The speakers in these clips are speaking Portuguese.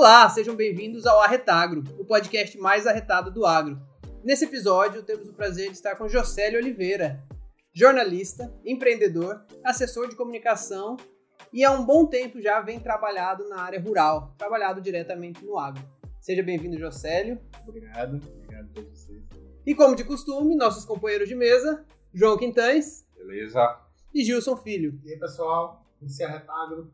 Olá, sejam bem-vindos ao Arretagro, o podcast mais arretado do agro. Nesse episódio, temos o prazer de estar com Jocélio Oliveira, jornalista, empreendedor, assessor de comunicação e há um bom tempo já vem trabalhado na área rural, trabalhado diretamente no agro. Seja bem-vindo, Jocélio. Obrigado, obrigado a todos vocês. E como de costume, nossos companheiros de mesa, João Quintães. Beleza. E Gilson Filho. E aí, pessoal, esse é Retagro.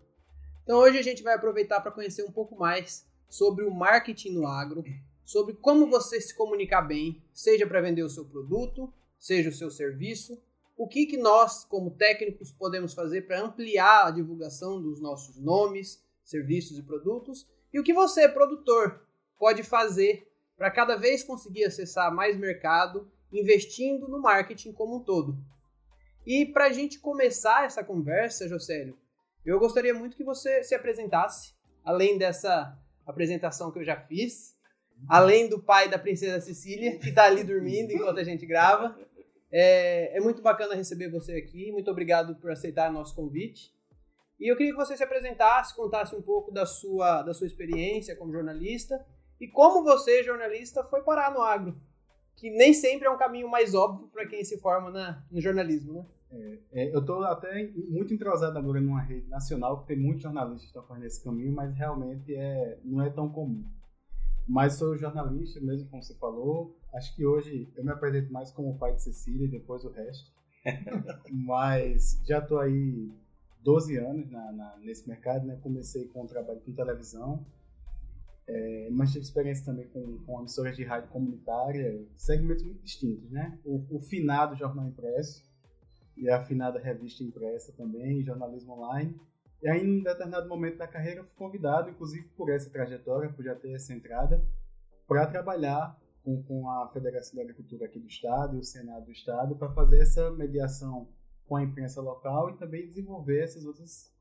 Então hoje a gente vai aproveitar para conhecer um pouco mais sobre o marketing no agro, sobre como você se comunicar bem, seja para vender o seu produto, seja o seu serviço, o que, que nós, como técnicos, podemos fazer para ampliar a divulgação dos nossos nomes, serviços e produtos, e o que você, produtor, pode fazer para cada vez conseguir acessar mais mercado, investindo no marketing como um todo. E para a gente começar essa conversa, Jocélio, eu gostaria muito que você se apresentasse, além dessa apresentação que eu já fiz, além do pai da princesa Cecília, que está ali dormindo enquanto a gente grava. É, é, muito bacana receber você aqui, muito obrigado por aceitar nosso convite. E eu queria que você se apresentasse, contasse um pouco da sua, da sua experiência como jornalista e como você, jornalista, foi parar no agro, que nem sempre é um caminho mais óbvio para quem se forma na, no jornalismo, né? É, é, eu estou até muito entrosado agora numa rede nacional, porque tem muitos jornalistas que estão fazendo esse caminho, mas realmente é, não é tão comum. Mas sou jornalista, mesmo como você falou. Acho que hoje eu me apresento mais como pai de Cecília e depois o resto. mas já estou aí 12 anos na, na, nesse mercado, né? Comecei com o trabalho com televisão, é, mas tive experiência também com, com emissoras de rádio comunitária, segmentos muito distintos, né? O, o finado jornal impresso, e a afinada revista impressa também, jornalismo online. E aí, em determinado momento da carreira, fui convidado, inclusive por essa trajetória, por já ter essa entrada, para trabalhar com, com a Federação da Agricultura aqui do Estado e o Senado do Estado para fazer essa mediação com a imprensa local e também desenvolver essas outras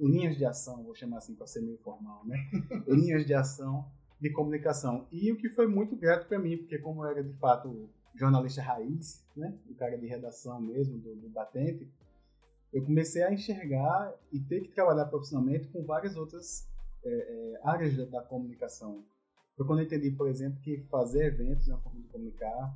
linhas de ação, vou chamar assim para ser meio formal, né? linhas de ação de comunicação. E o que foi muito grato para mim, porque como era de fato jornalista raiz, né, o cara de redação mesmo, do, do batente, eu comecei a enxergar e ter que trabalhar profissionalmente com várias outras é, é, áreas da, da, comunicação. Foi quando eu entendi, por exemplo, que fazer eventos é uma forma de comunicar,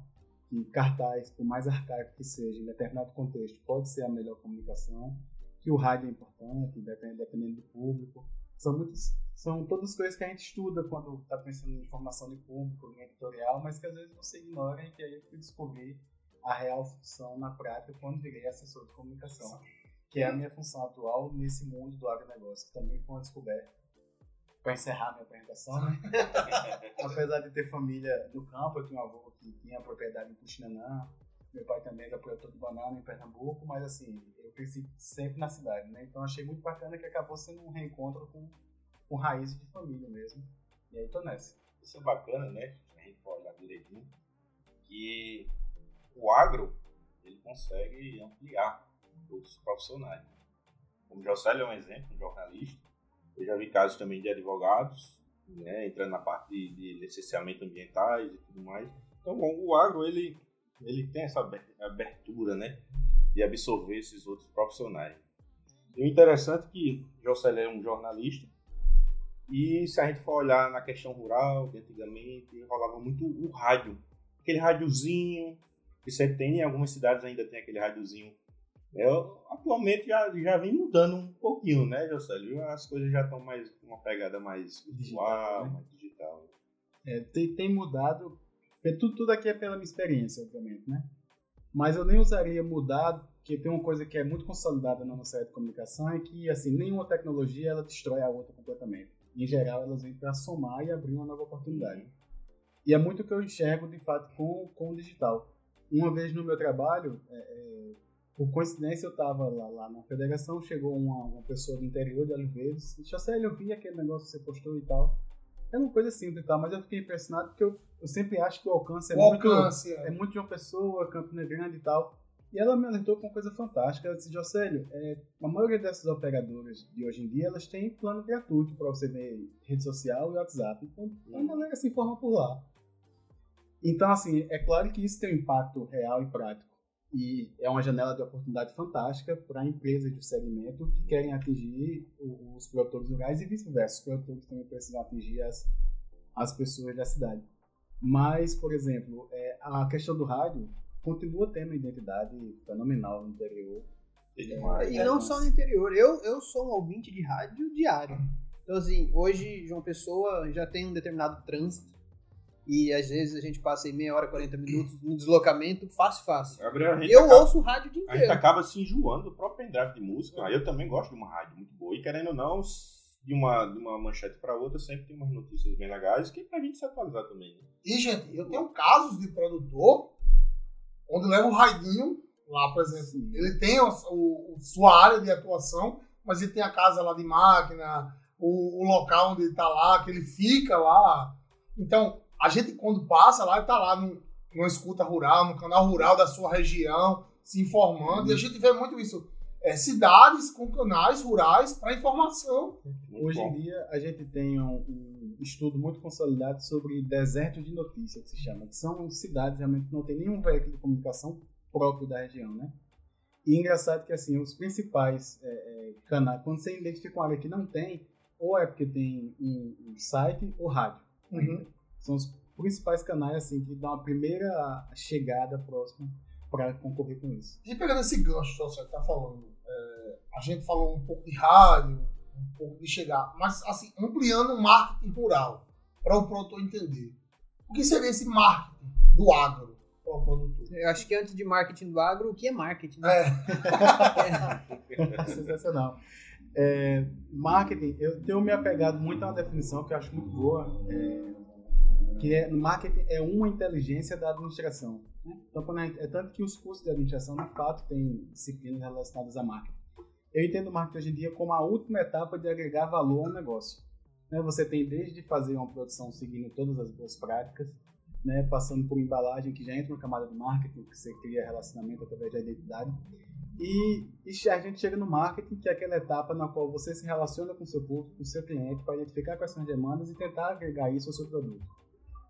que cartaz, por mais arcaico que seja, em determinado contexto, pode ser a melhor comunicação, que o rádio é importante, dependendo, dependendo do público. São muitas são todas coisas que a gente estuda quando está pensando em informação de público, em editorial, mas que às vezes você ignora e que aí eu fui descobrir a real função na prática quando virei assessor de comunicação, que é a minha função atual nesse mundo do agronegócio, que também foi uma descoberta. Para encerrar minha apresentação, né? apesar de ter família do campo, eu tinha um avô que tinha propriedade em Puxinanã, meu pai também era produtor de banana em Pernambuco, mas assim, eu cresci sempre na cidade, né? Então achei muito bacana que acabou sendo um reencontro com com raízes de família mesmo. E aí tô nessa. Isso é bacana, né? A gente for olhar direitinho, que o agro ele consegue ampliar outros profissionais. Como o é um exemplo, um jornalista. Eu já vi casos também de advogados, né, entrando na parte de, de licenciamento ambientais e tudo mais. Então, bom, o agro ele, ele tem essa abertura, né, de absorver esses outros profissionais. E o interessante é que Jocélio é um jornalista, e se a gente for olhar na questão rural, que antigamente rolava muito o rádio. Aquele rádiozinho que você tem, em algumas cidades ainda tem aquele rádiozinho. Eu, atualmente já, já vem mudando um pouquinho, né, Jocélio? As coisas já estão mais uma pegada mais visual, né? mais digital. É, tem, tem mudado. Tudo, tudo aqui é pela minha experiência, obviamente, né? Mas eu nem usaria mudar, porque tem uma coisa que é muito consolidada na nossa área de comunicação, é que assim, nenhuma tecnologia ela destrói a outra completamente em geral, elas vêm para somar e abrir uma nova oportunidade. E é muito o que eu enxergo, de fato, com, com o digital. Uma vez no meu trabalho, é, é, por coincidência, eu estava lá, lá, na federação, chegou uma, uma, pessoa do interior de Oliveiros, e disse, assim, eu vi aquele negócio que você postou e tal. É uma coisa simples e tal, mas eu fiquei impressionado porque eu, eu sempre acho que o alcance é, o muito, alcance, é. é muito de uma pessoa, Campina Grande e tal. E ela me alertou com uma coisa fantástica. Ela disse, Jocélio, é, a maioria dessas operadoras de hoje em dia, elas têm plano gratuito para você ver rede social e WhatsApp. Então, a galera se informa por lá. Então, assim, é claro que isso tem um impacto real e prático. E é uma janela de oportunidade fantástica para empresas do segmento que querem atingir os produtores rurais e vice-versa. Os produtores também precisam atingir as, as pessoas da cidade. Mas, por exemplo, é, a questão do rádio continua tendo uma identidade fenomenal no interior. É, e não só no interior. Eu, eu sou um ouvinte de rádio diário. Então, assim, hoje João Pessoa já tem um determinado trânsito e às vezes a gente passa aí meia hora, 40 minutos no deslocamento, fácil, fácil. Gabriel, eu acaba, ouço rádio o dia inteiro. A gente acaba se enjoando do próprio pendrive de música. Eu também gosto de uma rádio muito boa. E querendo ou não, de uma, de uma manchete para outra, sempre tem umas notícias bem legais que é pra gente se atualizar também. Né? E, gente, eu tenho casos de produtor onde leva o raidinho lá, por exemplo. Sim. Ele tem o, o, sua área de atuação, mas ele tem a casa lá de máquina, o, o local onde ele está lá, que ele fica lá. Então, a gente quando passa lá, está lá no, numa escuta rural, no canal rural da sua região, se informando, e a gente vê muito isso. É, cidades com canais rurais para informação. Hoje em dia, a gente tem um, um, estudo muito consolidado sobre desertos de notícia, que se chama, que são cidades realmente que não tem nenhum veículo de comunicação próprio da região, né? E engraçado que, assim, os principais é, é, canais, quando você identifica uma área que não tem, ou é porque tem um, um site ou rádio. Uhum. São os principais canais assim que dão a primeira chegada próxima para concorrer com isso. E pegando esse gancho que você está falando, é, a gente falou um pouco de rádio, um pouco de chegar, mas assim, ampliando o marketing rural, para o produtor entender. O que seria esse marketing do agro para o produtor? Eu acho que antes de marketing do agro, o que é marketing? Né? É. é. Sensacional. É, marketing, eu tenho me apegado muito a uma definição que eu acho muito boa, é, que é, marketing é uma inteligência da administração. Né? Então, é tanto que os cursos de administração, de fato, têm disciplinas relacionadas a marketing. Eu entendo o marketing hoje em dia como a última etapa de agregar valor ao negócio. Né? Você tem desde fazer uma produção seguindo todas as boas práticas, né? passando por embalagem, que já entra na camada de marketing, que você cria relacionamento através da identidade, e, e, a gente chega no marketing, que é aquela etapa na qual você se relaciona com o seu público, com o seu cliente, para identificar quais são as demandas e tentar agregar isso ao seu produto.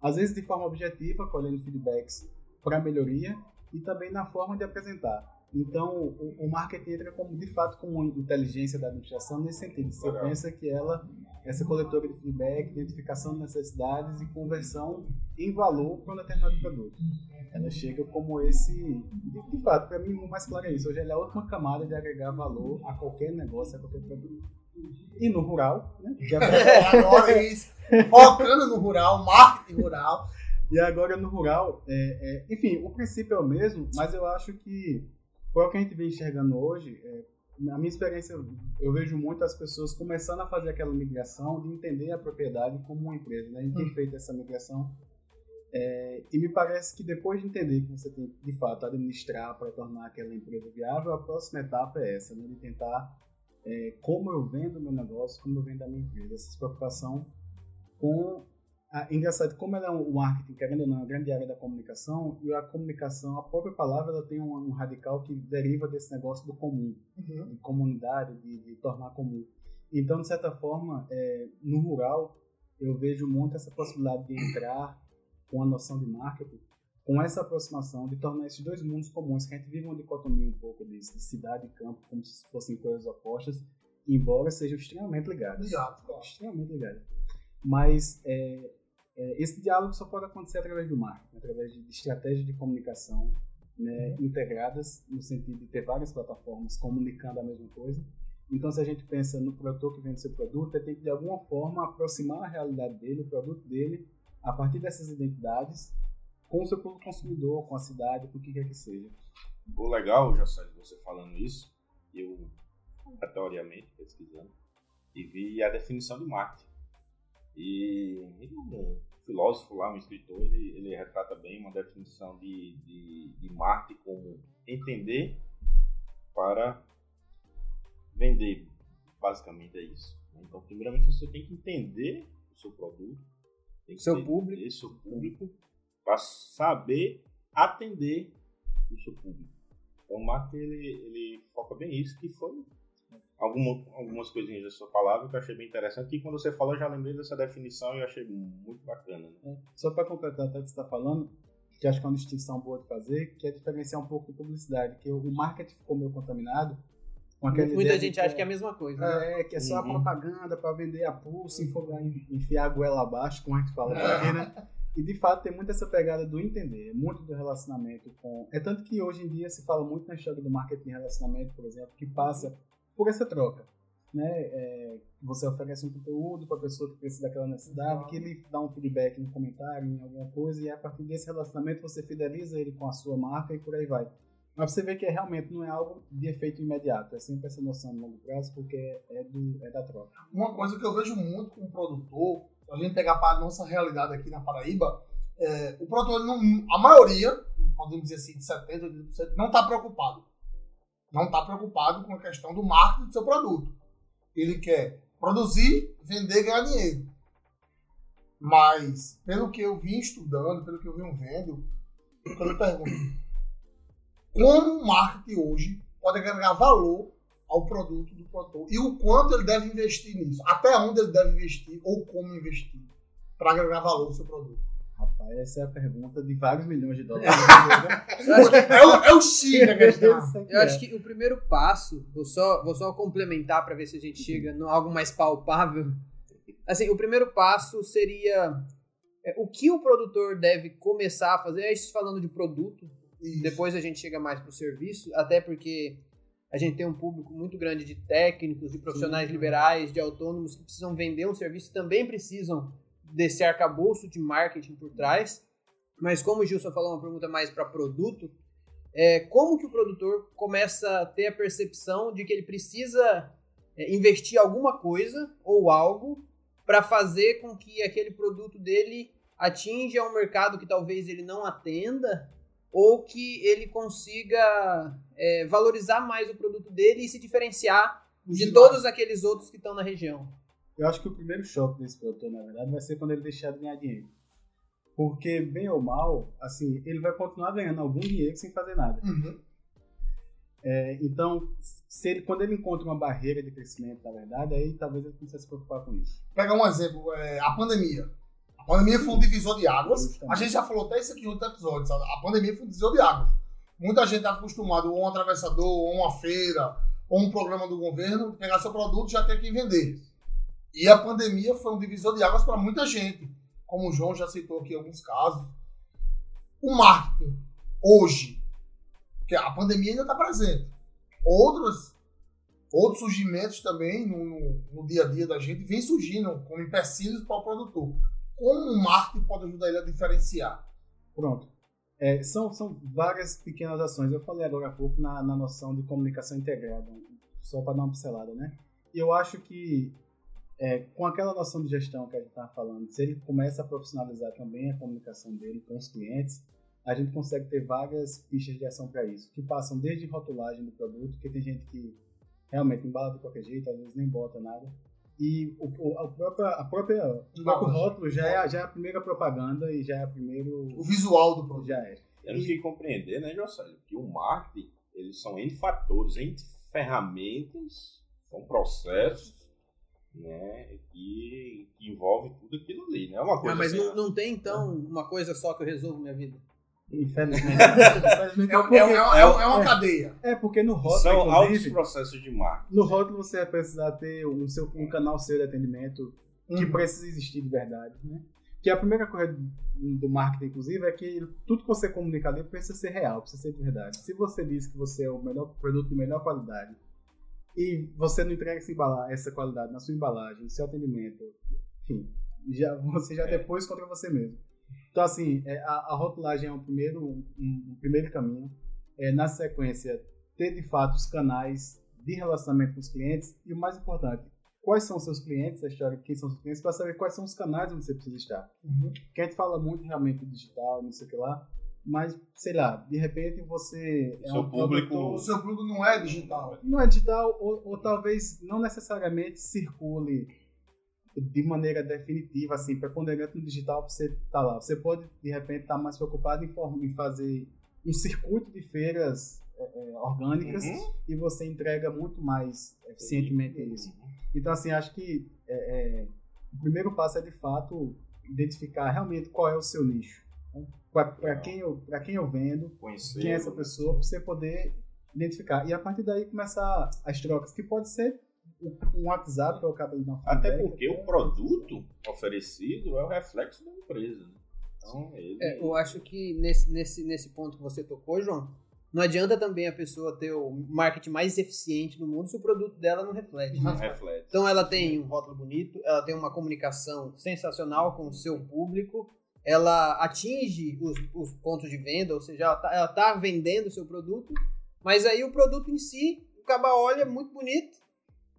Às vezes de forma objetiva, colhendo feedbacks para melhoria, e também na forma de apresentar. Então, o, o, marketing entra como, de fato como inteligência da administração nesse sentido. Você Legal. pensa que ela, essa coletora de feedback, identificação de necessidades e conversão em valor para um determinado produto. Ela chega como esse, de, de fato, para mim o mais claro é isso. Hoje ela é a última camada de agregar valor a qualquer negócio, a qualquer produto. E no rural, né? Que é agora é isso. Focando no rural, marketing rural. E agora no rural, é, é, enfim, o princípio é o mesmo, mas eu acho que o que a gente vem enxergando hoje, é, na minha experiência, eu vejo muitas pessoas começando a fazer aquela migração de entender a propriedade como uma empresa. Né? A gente tem hum. feito essa migração é, e me parece que depois de entender que você tem de fato administrar para tornar aquela empresa viável, a próxima etapa é essa, né? de tentar é, como eu vendo meu negócio, como eu vendo a minha empresa. Essa preocupação com ah, engraçado, como ela é um marketing, querendo ou não, é uma grande área da comunicação, e a comunicação, a própria palavra, ela tem um, um radical que deriva desse negócio do comum, uhum. de comunidade, de, de, tornar comum. Então, de certa forma, é, no rural, eu vejo muito essa possibilidade de entrar com a noção de marketing, com essa aproximação, de tornar esses dois mundos comuns, que a gente vive uma dicotomia um pouco disso, de cidade e campo, como se fossem coisas opostas, embora sejam extremamente ligados. Exato, claro. Extremamente ligados. Mas é, é, esse diálogo só pode acontecer através do marketing, através de estratégias de comunicação né, uhum. integradas, no sentido de ter várias plataformas comunicando a mesma coisa. Então, se a gente pensa no produtor que vende seu produto, ele tem que, de alguma forma, aproximar a realidade dele, o produto dele, a partir dessas identidades, com o seu público consumidor, com a cidade, com o que quer que seja. O legal, já sabe você falando isso, eu, aleatoriamente, pesquisando, e vi a definição de marketing. E um filósofo lá, um escritor, ele, ele retrata bem uma definição de, de, de marketing como entender para vender. Basicamente é isso. Então, primeiramente, você tem que entender o seu produto, tem que seu público, seu público para saber atender o seu público. Então, o marketing ele, ele foca bem isso, que foi alguma, algumas coisinhas da sua palavra que eu achei bem interessante. E quando você falou, eu já lembrei dessa definição e eu achei muito bacana. Né? É, só para completar até o que você está falando, que acho que é uma distinção boa de fazer, que é diferenciar um pouco de publicidade, que o marketing ficou meio contaminado. Com aquela Muita gente que acha é, que é a mesma coisa. É, né? que é só uhum. a propaganda para vender a pulso, enfiar a goela abaixo, como a gente fala aqui, né? E de fato tem muito essa pegada do entender, muito do relacionamento com. É tanto que hoje em dia se fala muito na história do marketing relacionamento, por exemplo, que passa por essa troca. Né? É, você oferece um conteúdo para a pessoa que precisa daquela necessidade, que ele dá um feedback no comentário, em alguma coisa, e a partir desse relacionamento você fideliza ele com a sua marca e por aí vai. Mas você vê que é, realmente não é algo de efeito imediato, é sempre essa noção de longo prazo, porque é, do, é da troca. Uma coisa que eu vejo muito com o produtor, a gente pegar para a nossa realidade aqui na Paraíba, é, o produtor, não, a maioria, podemos dizer assim, de 70%, 80%, não está preocupado. Não está preocupado com a questão do marketing do seu produto. Ele quer produzir, vender e ganhar dinheiro. Mas, pelo que eu vim estudando, pelo que eu vim vendo, eu pergunto, como o marketing hoje pode agregar valor ao produto do produtor e o quanto ele deve investir nisso, até onde ele deve investir ou como investir para agregar valor ao seu produto. Rapaz, essa é a pergunta de vários milhões de dólares. é, o, é o X da questão. Eu acho que o primeiro passo, vou só, vou só complementar para ver se a gente chega em algo mais palpável. Assim, o primeiro passo seria é, o que o produtor deve começar a fazer. É isso falando de produto. Isso. Depois a gente chega mais para o serviço, até porque a gente tem um público muito grande de técnicos, de profissionais Sim. liberais, de autônomos que precisam vender um serviço, também precisam desse arcabouço de marketing por trás. Mas como o Gilson falou, uma pergunta mais para produto, é como que o produtor começa a ter a percepção de que ele precisa é, investir alguma coisa ou algo para fazer com que aquele produto dele atinja um mercado que talvez ele não atenda ou que ele consiga é, valorizar mais o produto dele e se diferenciar de todos aqueles outros que estão na região. Eu acho que o primeiro choque desse produtor, na verdade, vai ser quando ele deixar de ganhar dinheiro. Porque, bem ou mal, assim, ele vai continuar ganhando algum dinheiro sem fazer nada. Uhum. É, então, se ele, quando ele encontra uma barreira de crescimento, na verdade, aí talvez ele comece a se preocupar com isso. Pegar um exemplo, é, a pandemia. A pandemia foi um divisor de águas. A gente já falou até isso aqui em outro episódio. Sabe? A pandemia foi um divisor de águas. Muita gente está acostumado ou um atravessador, ou uma feira, ou um programa do governo, pegar seu produto e já ter que vender. E a pandemia foi um divisor de águas para muita gente. Como o João já citou aqui alguns casos. O marketing, hoje, que a pandemia ainda está presente. Outros, outros surgimentos também no, no, no, dia a dia da gente vem surgindo como empecilhos para o produtor. Como o marketing pode ajudar ele a diferenciar? Pronto. É, são, são várias pequenas ações. Eu falei agora há pouco na, na noção de comunicação integrada, só para dar uma pincelada, né? E eu acho que é, com aquela noção de gestão que a gente estava falando, se ele começa a profissionalizar também a comunicação dele com os clientes, a gente consegue ter várias pistas de ação para isso, que passam desde rotulagem do produto, que tem gente que realmente embala de qualquer jeito, às vezes nem bota nada, e o, a própria, a própria, o próprio rótulo já é, já é a primeira propaganda e já é a primeiro... O visual do produto. Já é. Temos e... que compreender, né, Jocélio, que o marketing, eles são N fatores, N ferramentas, são processos né? Que, que, envolve tudo aquilo ali, né? É uma coisa ah, mas assim, não, não tem então uma coisa só que eu resolvo minha vida? Infelizmente. é, é, é, é, uma cadeia. É, porque no rótulo. São altos processos de marketing. No rótulo você vai precisar ter um, seu, um canal seu de atendimento que uhum. precisa existir de verdade. Né? Que a primeira coisa do marketing, inclusive, é que tudo que você comunica ali precisa ser real, precisa ser de verdade. Se você diz que você é o melhor produto de melhor qualidade e você não entrega essa, embalagem, essa qualidade na sua embalagem, no seu atendimento, enfim, já, você já é. depois contra você mesmo. Então, assim, é, a, a rotulagem é um primeiro, um, um primeiro caminho. É, na sequência, ter de fato os canais de relacionamento com os clientes e o mais importante, quais são os seus clientes, a história de quem são os clientes, para saber quais são os canais onde você precisa estar. Uhum. Porque a gente fala muito realmente do digital, não sei o que lá, mas, sei lá, de repente você é seu um público... O seu público não é digital. Não é digital, ou, ou talvez não necessariamente circule de maneira definitiva, assim, preponderante no digital para você tá lá. Você pode, de repente, estar tá mais preocupado em, em, fazer um circuito de feiras é, é, orgânicas uhum. e você entrega muito mais eficientemente uhum. isso. Então, assim, acho que é, é, o primeiro passo é, de fato, identificar realmente qual é o seu nicho para quem, eu, quem eu vendo, quem é essa pessoa, pra você poder identificar. E a partir daí começar as trocas, que pode ser um WhatsApp acaba de Até porque o produto oferecido é o reflexo da empresa. Né? Então, ele... É, eu acho que nesse, nesse, nesse ponto que você tocou, João, não adianta também a pessoa ter o marketing mais eficiente do mundo se o produto dela não reflete. não reflete. Então ela tem um rótulo bonito, ela tem uma comunicação sensacional com o seu público, ela atinge os, os pontos de venda, ou seja, ela tá, ela tá vendendo o seu produto, mas aí o produto em si, o caba olha é muito bonito,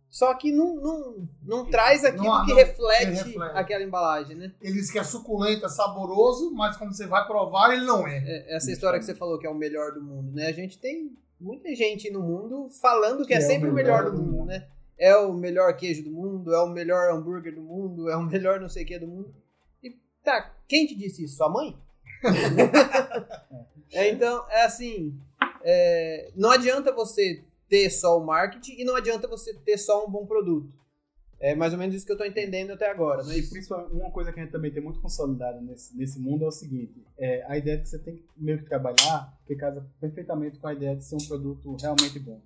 só que não, não, não traz aquilo Não- que, não- reflete que reflete. aquela embalagem, né? Ele diz que é suculento, é saboroso, mas quando você vai provar, ele não é. É, essa história que você falou que é o melhor do mundo, né? A gente tem muita gente no mundo falando que, é, Que é o sempre o melhor, melhor do do mundo, mundo. né? É o melhor queijo do mundo, é o melhor hambúrguer do mundo, é o melhor não sei o que do mundo. E tá, quem te disse isso? Sua mãe? É, então, é assim, é, não adianta você ter só o marketing e não adianta você ter só um bom produto. É mais ou menos isso que eu tô entendendo até agora, né? E principalmente, uma coisa que a gente também tem muito consolidada nesse, nesse mundo é o seguinte: é, a ideia de que você tem que meio que trabalhar, que casa perfeitamente com a ideia de ser um produto realmente bom.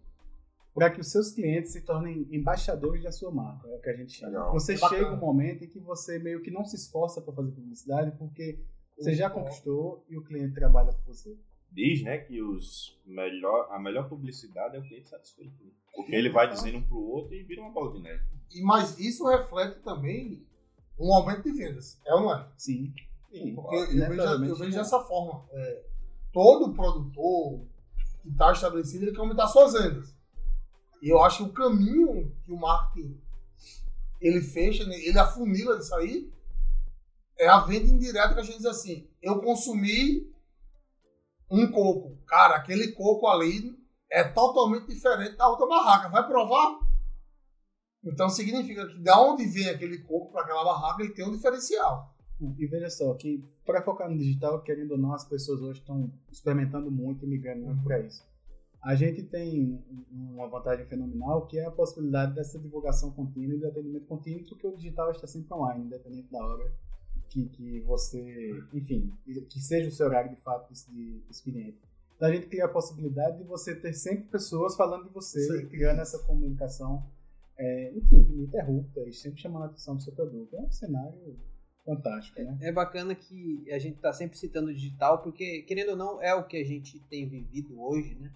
Para que os seus clientes se tornem embaixadores da sua marca, é o que a gente chama. Legal. Você Bacana. chega um momento em que você meio que não se esforça para fazer publicidade, porque você já conquistou e o cliente trabalha por você. Diz, né, que os melhor, a melhor publicidade é o cliente satisfeito. né? Porque ele vai dizendo um pro outro e vira uma bola de neve. E, mas isso reflete também um aumento de vendas. É ou não é? Sim. Porque eu, Né, vejo, eu vejo é. dessa forma. É, todo produtor que está estabelecido, ele quer aumentar suas vendas. E eu acho que o caminho que o marketing ele fecha, né, ele afunila isso aí, é a venda indireta que a gente diz assim, eu consumi um coco. Cara, aquele coco ali é totalmente diferente da outra barraca. Vai provar? Então significa que da onde vem aquele coco para aquela barraca, ele tem um diferencial. E veja só, que para focar no digital, querendo ou não, as pessoas hoje estão experimentando muito e migrando muito para isso. A gente tem uma vantagem fenomenal, que é a possibilidade dessa divulgação contínua e do atendimento contínuo, porque o digital está sempre online, independente da hora que, que você, enfim, que seja o seu horário de fato de expediente. Então a gente cria a possibilidade de você ter sempre pessoas falando de você, Sim. criando essa comunicação, é, enfim, ininterrupta e sempre chamando a atenção do seu produto. É um cenário fantástico, né? É bacana que a gente tá sempre citando o digital, porque, querendo ou não, é o que a gente tem vivido hoje, né?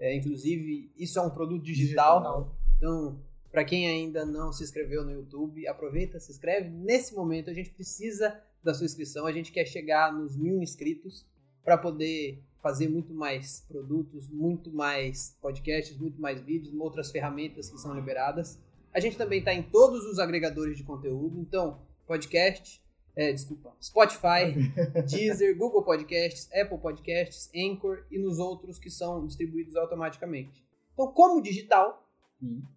É, inclusive, isso é um produto digital. Então, para quem ainda não se inscreveu no YouTube, aproveita, se inscreve. Nesse momento, a gente precisa da sua inscrição. A gente quer chegar nos mil inscritos para poder fazer muito mais produtos, muito mais podcasts, muito mais vídeos, outras ferramentas que são liberadas. A gente também está em todos os agregadores de conteúdo. Então, podcast, é, desculpa, Spotify, Deezer, Google Podcasts, Apple Podcasts, Anchor e nos outros que são distribuídos automaticamente. Então, como digital,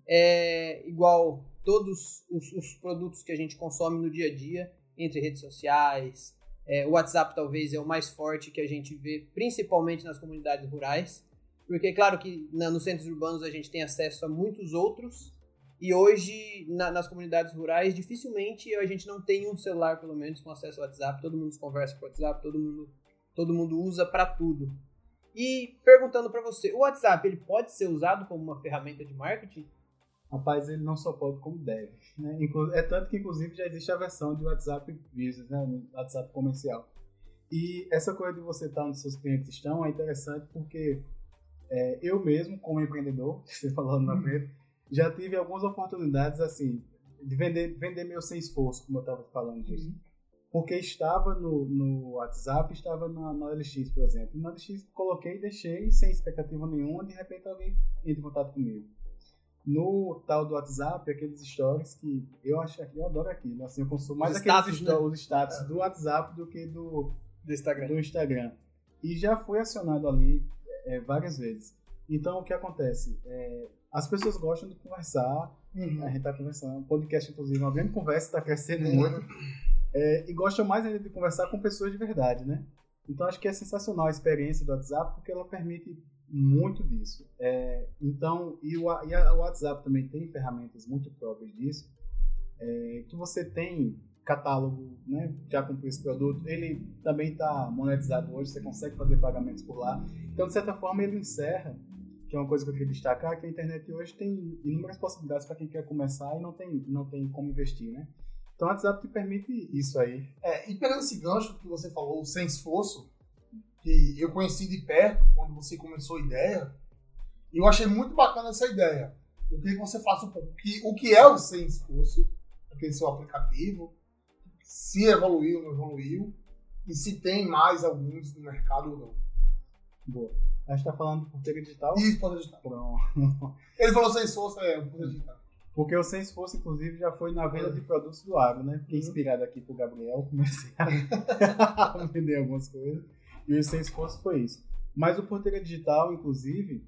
É igual todos os, os produtos que a gente consome no dia a dia, entre redes sociais, é, o WhatsApp talvez é o mais forte que a gente vê, principalmente nas comunidades rurais, porque claro que na- nos centros urbanos a gente tem acesso a muitos outros, e hoje na- nas comunidades rurais dificilmente a gente não tem um celular pelo menos com acesso ao WhatsApp, todo mundo conversa por WhatsApp, todo mundo, todo mundo usa para tudo. E perguntando para você, o WhatsApp ele pode ser usado como uma ferramenta de marketing? Rapaz, ele não só pode como deve. Né? É tanto que, inclusive, já existe a versão de WhatsApp Business, né? WhatsApp comercial. E essa coisa de você estar onde seus clientes estão é interessante porque é, eu mesmo, como empreendedor, você falou na frente, já tive algumas oportunidades assim de vender, vender meu sem esforço, como eu estava falando disso. Porque estava no, no WhatsApp, estava na, na LX, por exemplo. Na LX coloquei, deixei sem expectativa nenhuma, de repente alguém entra em contato comigo no tal do WhatsApp, aqueles stories que eu acho que eu adoro aquilo. Assim, eu consumo mais Os aqueles status, né? os status do WhatsApp do que do, Do Instagram. do Instagram. E já foi acionado ali é, várias vezes. Então, o que acontece? É, as pessoas gostam de conversar, Uhum. a gente tá conversando, podcast, inclusive, uma grande conversa, está crescendo muito. É, e gostam mais ainda de conversar com pessoas de verdade, né? Então, acho que é sensacional a experiência do WhatsApp, porque ela permite muito disso. É, então, e o, e o WhatsApp também tem ferramentas muito próprias disso, é, que você tem catálogo, né, já comprou esse produto, ele também está monetizado hoje, você consegue fazer pagamentos por lá. Então, de certa forma, ele encerra, que é uma coisa que eu queria destacar, que a internet hoje tem inúmeras possibilidades para quem quer começar e não tem, não tem como investir, né? Então, o WhatsApp te permite isso aí. É, e pegando esse gancho que você falou, sem esforço, que eu conheci de perto quando você começou a ideia, eu achei muito bacana essa ideia. Eu queria que você faça um pouco que, o que é o sem esforço, aquele seu aplicativo, se evoluiu ou não evoluiu, e se tem mais alguns no mercado ou não. Boa. A gente tá falando de porteira digital? Isso, porteira digital. Pronto. Ele falou sem esforço, é, porteira digital. Porque o Sem Esforço, inclusive, já foi na venda de produtos do agro, né? Fiquei inspirado aqui pro Gabriel, comecei a vender algumas coisas. E o Sem Esforço foi isso. Mas o Porteira Digital, inclusive,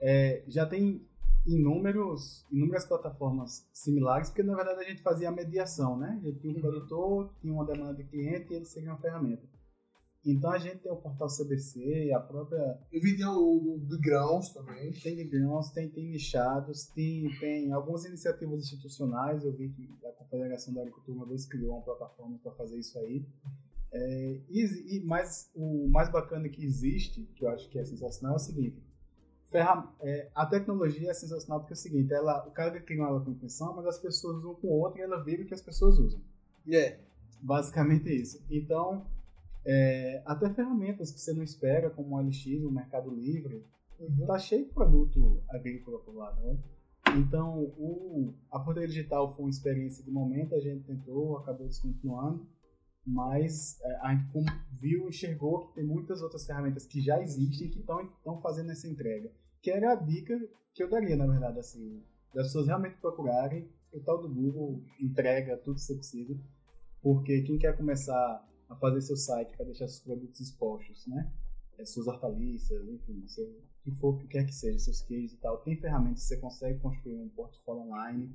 é, já tem inúmeros, inúmeras plataformas similares, porque na verdade a gente fazia a mediação, né? A gente tinha um produtor, tinha uma demanda de cliente e eles seriam uma ferramenta. Então a gente tem o portal CBC, a própria. Eu vi tem o de grãos também. Tem de grãos, tem, tem nichados, tem, tem algumas iniciativas institucionais. Eu vi que a Confederação da Agricultura uma vez criou uma plataforma para fazer isso aí. É, e, e mais, o mais bacana que existe, que eu acho que é sensacional, é o seguinte: ferra, é, a tecnologia é sensacional porque é o seguinte: ela, o cara criou ela com intenção, mas as pessoas usam com o outro e ela vira o que as pessoas usam. É. Basicamente isso. Então, é, até ferramentas que você não espera, como o LX, o Mercado Livre, Uhum. tá cheio de produto agrícola por lá, né? Então, o, a Porteira Digital foi uma experiência de momento, a gente tentou, acabou descontinuando, mas é, a gente viu, enxergou que tem muitas outras ferramentas que já existem que estão fazendo essa entrega. Que era a dica que eu daria, na verdade, assim, das pessoas realmente procurarem o tal do Google entrega tudo que você precisa, porque quem quer começar a fazer seu site para deixar seus produtos expostos, né? É, suas hortaliças, enfim, seu, que for, que quer que seja, seus queijos e tal, tem ferramentas que você consegue construir um portfólio online.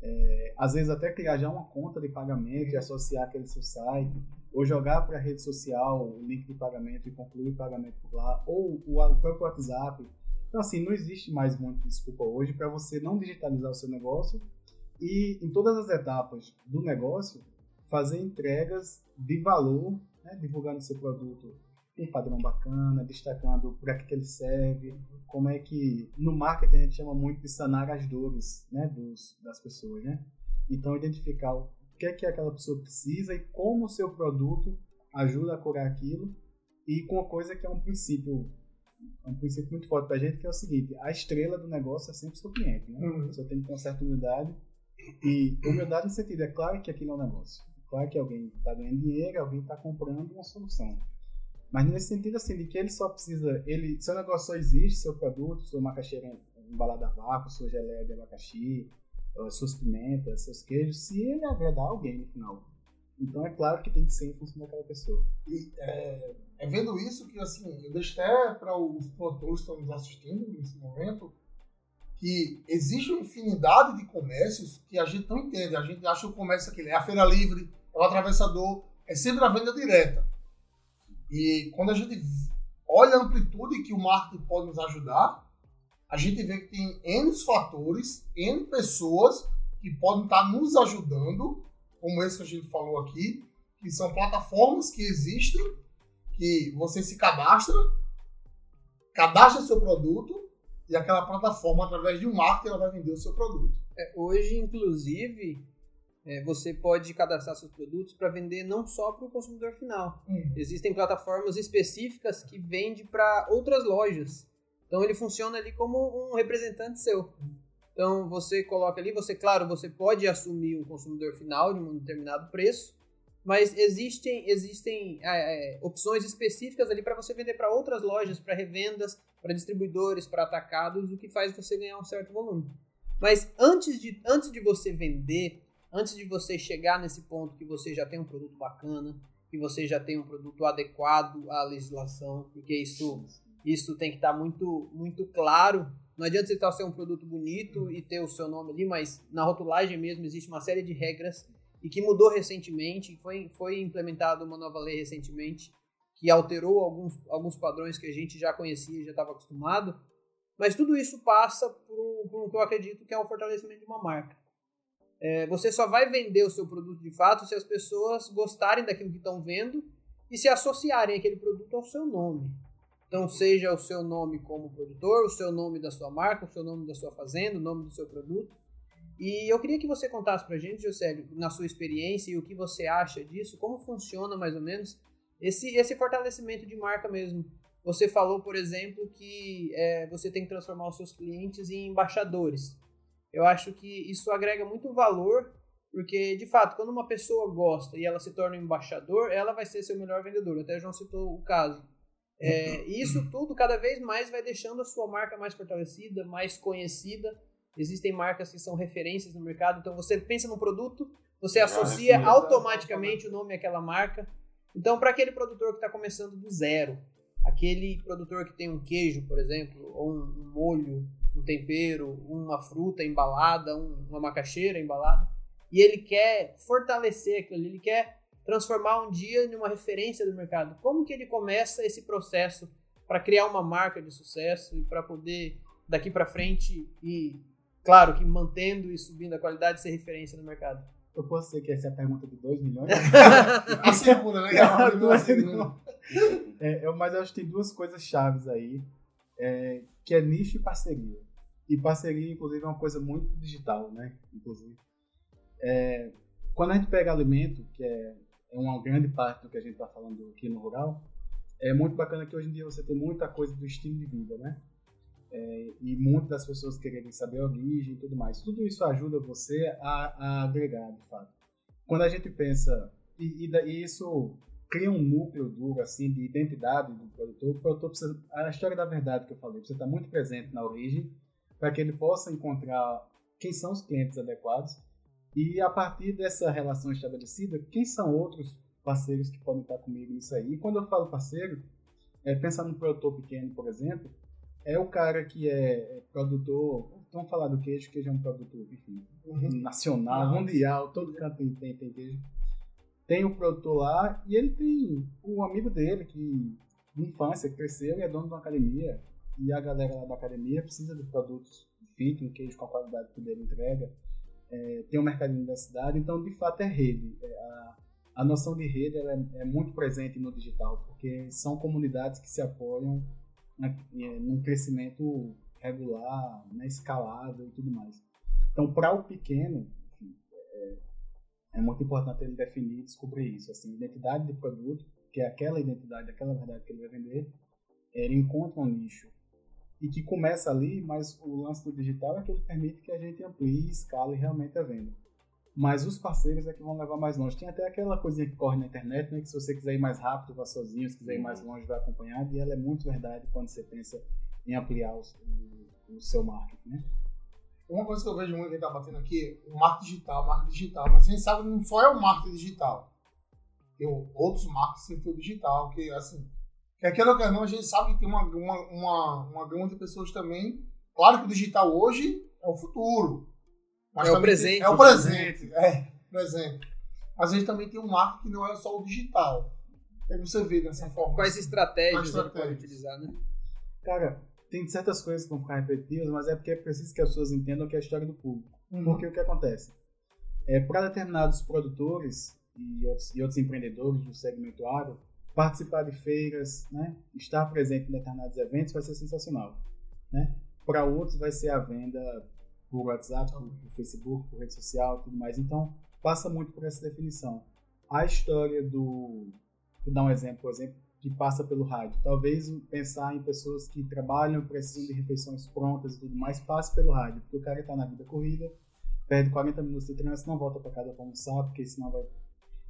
É, às vezes até criar já uma conta de pagamento e associar aquele seu site, ou jogar para a rede social o link de pagamento e concluir o pagamento por lá, ou o, o próprio WhatsApp. Então, assim, não existe mais muita desculpa hoje para você não digitalizar o seu negócio e, em todas as etapas do negócio, fazer entregas de valor, né, divulgando seu produto em padrão bacana, destacando para que, que ele serve, como é que no marketing a gente chama muito de sanar as dores né, dos, das pessoas, né? Então identificar o que é que aquela pessoa precisa e como o seu produto ajuda a curar aquilo e com uma coisa que é um princípio um princípio muito forte para a gente que é o seguinte a estrela do negócio é sempre o seu cliente né? Uhum. você tem que ter uma certa humildade e humildade no sentido é claro que aquilo é um negócio claro que alguém está ganhando dinheiro alguém está comprando uma solução mas nesse sentido, assim, de que ele só precisa. Ele, seu negócio só existe, seu produto, sua macaxeira embalada a vácuo, sua geleia de abacaxi, eh, suas pimentas, seus queijos, se ele agradar alguém no final. Então é claro que tem que ser em função daquela pessoa. E é, é vendo isso que, assim, eu deixo até para os produtores que estão nos assistindo nesse momento, que existe uma infinidade de comércios que a gente não entende. A gente acha o comércio aquele, é a feira livre, é o atravessador, é sempre a venda direta. E quando a gente olha a amplitude que o marketing pode nos ajudar, a gente vê que tem N fatores, N pessoas que podem estar nos ajudando, como esse que a gente falou aqui, que são plataformas que existem, que você se cadastra, cadastra seu produto e aquela plataforma, através de um marketing, ela vai vender o seu produto. É, hoje, inclusive, é, você pode cadastrar seus produtos para vender não só para o consumidor final. Hum. Existem plataformas específicas que vendem para outras lojas. Então ele funciona ali como um representante seu. Então você coloca ali, você, claro, você pode assumir um consumidor final de um determinado preço, mas existem, existem é, é, opções específicas ali para você vender para outras lojas, para revendas, para distribuidores, para atacados, o que faz você ganhar um certo volume. Mas antes de, antes de você vender, antes de você chegar nesse ponto que você já tem um produto bacana, que você já tem um produto adequado à legislação, porque isso, isso tem que estar muito, muito claro. Não adianta você só ser um produto bonito e ter o seu nome ali, mas na rotulagem mesmo existe uma série de regras e que mudou recentemente, foi, foi implementada uma nova lei recentemente que alterou alguns, alguns padrões que a gente já conhecia já estava acostumado, mas tudo isso passa por um, por um que eu acredito que é o fortalecimento de uma marca. É, você só vai vender o seu produto de fato se as pessoas gostarem daquilo que estão vendo e se associarem aquele produto ao seu nome. Então, seja o seu nome como produtor, o seu nome da sua marca, o seu nome da sua fazenda, o nome do seu produto. E eu queria que você contasse pra gente, Josélio, na sua experiência e o que você acha disso, como funciona mais ou menos esse, esse fortalecimento de marca mesmo. Você falou, por exemplo, que é, você tem que transformar os seus clientes em embaixadores. Eu acho que isso agrega muito valor, porque, de fato, quando uma pessoa gosta e ela se torna um embaixador, ela vai ser seu melhor vendedor. Até o João citou o caso. É, isso tudo cada vez mais vai deixando a sua marca mais fortalecida, mais conhecida. Existem marcas que são referências no mercado, então você pensa no produto, você associa automaticamente o nome àquela marca. Então, para aquele produtor que está começando do zero, aquele produtor que tem um queijo, por exemplo, ou um molho, um tempero, uma fruta embalada, uma macaxeira embalada, e ele quer fortalecer aquilo, ele quer transformar um dia em uma referência do mercado. Como que ele começa esse processo para criar uma marca de sucesso e para poder daqui para frente e claro que mantendo e subindo a qualidade ser referência no mercado? Eu posso dizer que essa é a pergunta de 2 milhões? a segunda, né? A segunda. É, eu, mas eu acho que tem duas coisas chaves aí, é, que é nicho e parceria. E parceria, inclusive, é uma coisa muito digital, né? Inclusive. É, quando a gente pega alimento, que é é uma grande parte do que a gente está falando aqui no rural, é muito bacana que hoje em dia você tem muita coisa do estilo de vida, né? É, e muitas das pessoas quererem saber a origem e tudo mais. Tudo isso ajuda você a, a agregar, de fato. Quando a gente pensa, e, e, e, isso cria um núcleo duro, assim, de identidade do produtor, o produtor precisa, a história da verdade que eu falei, precisa estar muito presente na origem, para que ele possa encontrar quem são os clientes adequados e a partir dessa relação estabelecida, quem são outros parceiros que podem estar comigo nisso aí? E quando eu falo parceiro, é, pensando no produtor pequeno, por exemplo, é o cara que é produtor, vamos falar do queijo, queijo é um produto enfim, uhum. nacional, uhum. mundial, todo canto tem, tem, tem queijo. Tem o produtor lá e ele tem o amigo dele que, na infância, cresceu e é dono de uma academia. E a galera lá da academia precisa de produtos fit, um queijo com a qualidade que ele entrega é, tem um mercadinho da cidade, então de fato é rede. É, a, a noção de rede é, é, muito presente no digital, porque são comunidades que se apoiam é, num crescimento regular, né, escalável e tudo mais. Então, para o pequeno, enfim, é, é, muito importante ele definir e descobrir isso. Assim, identidade de produto, que é aquela identidade, aquela verdade que ele vai vender, ele encontra um nicho e que começa ali, mas o lance do digital é que ele permite que a gente amplie, escale realmente a venda. Mas os parceiros é que vão levar mais longe. Tem até aquela coisinha que corre na internet, né, que se você quiser ir mais rápido, vá sozinho, se quiser ir mais longe, vai acompanhado, e ela é muito verdade quando você pensa em ampliar o, o, o seu marketing, né? Uma coisa que eu vejo muito que está batendo aqui, o marketing digital, marketing digital, mas a gente sabe que não só é o marketing digital. Tem outros marketing digital, que assim, que aquilo que não, a gente sabe que tem uma, uma, uma, uma gama de pessoas também. Claro que o digital hoje é o futuro. É o presente. é o presente. É, presente. Mas a gente também tem um marco que não é só o digital. Aí você vê dessa forma. Quais estratégias, estratégias. ele pode utilizar, né? Cara, tem certas coisas que vão ficar repetitivas, mas é porque é preciso que as pessoas entendam que é a história do público. Uhum. Porque o que acontece? É, para determinados produtores e outros, e outros empreendedores do segmento agro, participar de feiras, né? estar presente em determinados eventos vai ser sensacional. Né? Para outros vai ser a venda por WhatsApp, por, por Facebook, por rede social e tudo mais. Então, passa muito por essa definição. A história do... Vou dar um exemplo, por exemplo, que passa pelo rádio. Talvez pensar em pessoas que trabalham, precisam de refeições prontas e tudo mais, passe pelo rádio, porque o cara está na vida corrida, perde 40 minutos de trânsito, não volta para casa para almoçar, porque senão vai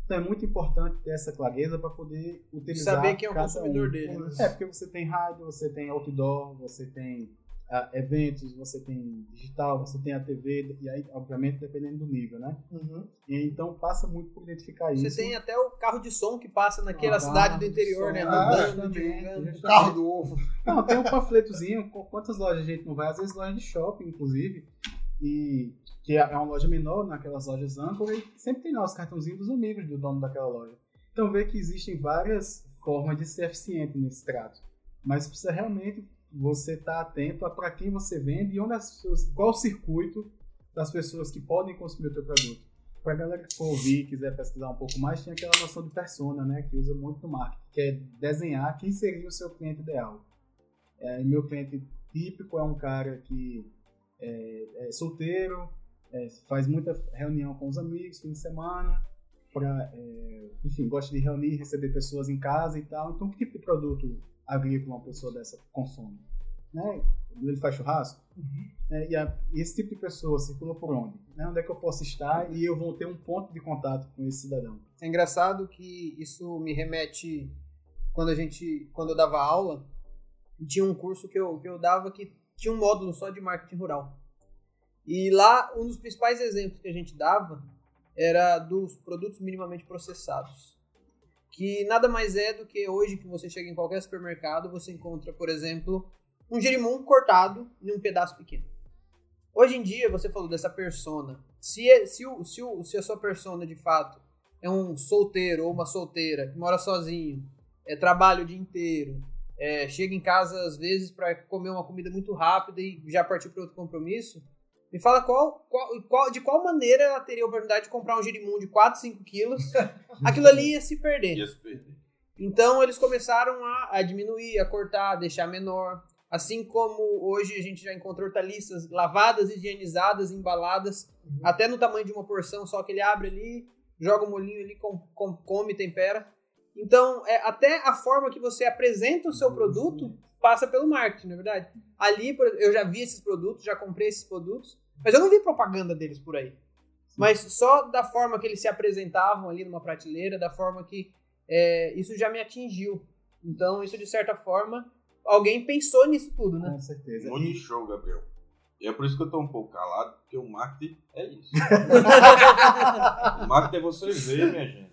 então é muito importante ter essa clareza para poder utilizar. Saber quem é o consumidor um. dele. Né? É, porque você tem rádio, você tem outdoor, você tem uh, eventos, você tem digital, você tem a TV, e aí, obviamente, dependendo do nível, né? Uhum. E, então passa muito por identificar você isso. Você tem até o carro de som que passa naquela ah, cidade do interior, né? Andando, O carro do ovo. Não, tem um panfletozinho. Quantas lojas a gente não vai? Às vezes loja de shopping, inclusive. E que é uma loja menor naquelas lojas âncora e sempre tem lá os cartãozinhos dos amigos do dono daquela loja. Então vê que existem várias formas de ser eficiente nesse trato, mas precisa realmente você estar tá atento a para quem você vende e onde as pessoas, qual o circuito das pessoas que podem consumir o teu produto. Para a galera que for ouvir quiser pesquisar um pouco mais, tem aquela noção de persona, né, que usa muito no marketing, que é desenhar quem seria o seu cliente ideal. É, meu cliente típico é um cara que é, é solteiro, é, faz muita reunião com os amigos, fim de semana, pra, é, enfim, gosta de reunir, receber pessoas em casa e tal. Então, que tipo de produto agrícola uma pessoa dessa consome? Né? Ele faz churrasco? Uhum. É, e, a, e esse tipo de pessoa circula por onde? Né? Onde é que eu posso estar e eu vou ter um ponto de contato com esse cidadão? É engraçado que isso me remete quando a gente, quando eu dava aula, tinha um curso que eu, que eu dava que tinha um módulo só de marketing rural. E lá, um dos principais exemplos que a gente dava era dos produtos minimamente processados. Que nada mais é do que hoje que você chega em qualquer supermercado, você encontra, por exemplo, um gerimum cortado em um pedaço pequeno. Hoje em dia, você falou dessa persona. Se, é- se, o, se, o, se a sua persona, de fato, é um solteiro ou uma solteira que mora sozinho, é, trabalha o dia inteiro, é, chega em casa às vezes para comer uma comida muito rápida e já partir para outro compromisso, me fala qual, qual, qual, de qual maneira ela teria a oportunidade de comprar um girimum de 4, 5 quilos, aquilo ali ia se perder. Ia se perder. Então eles começaram a, a diminuir, a cortar, a deixar menor. Assim como hoje a gente já encontra hortaliças lavadas, higienizadas, embaladas, Uhum. até no tamanho de uma porção, só que ele abre ali, joga o molinho ali, com, com- come, tempera. Então, é, até a forma que você apresenta o seu produto passa pelo marketing, não é verdade? Ali, por- eu já vi esses produtos, já comprei esses produtos, mas eu não vi propaganda deles por aí. Mas só da forma que eles se apresentavam ali numa prateleira, da forma que é, isso já me atingiu. Então, isso de certa forma, alguém pensou nisso tudo, né? Com certeza. Muito show, Gabriel. E é por isso que eu tô um pouco calado, porque o marketing é isso. o marketing é você ver, minha gente.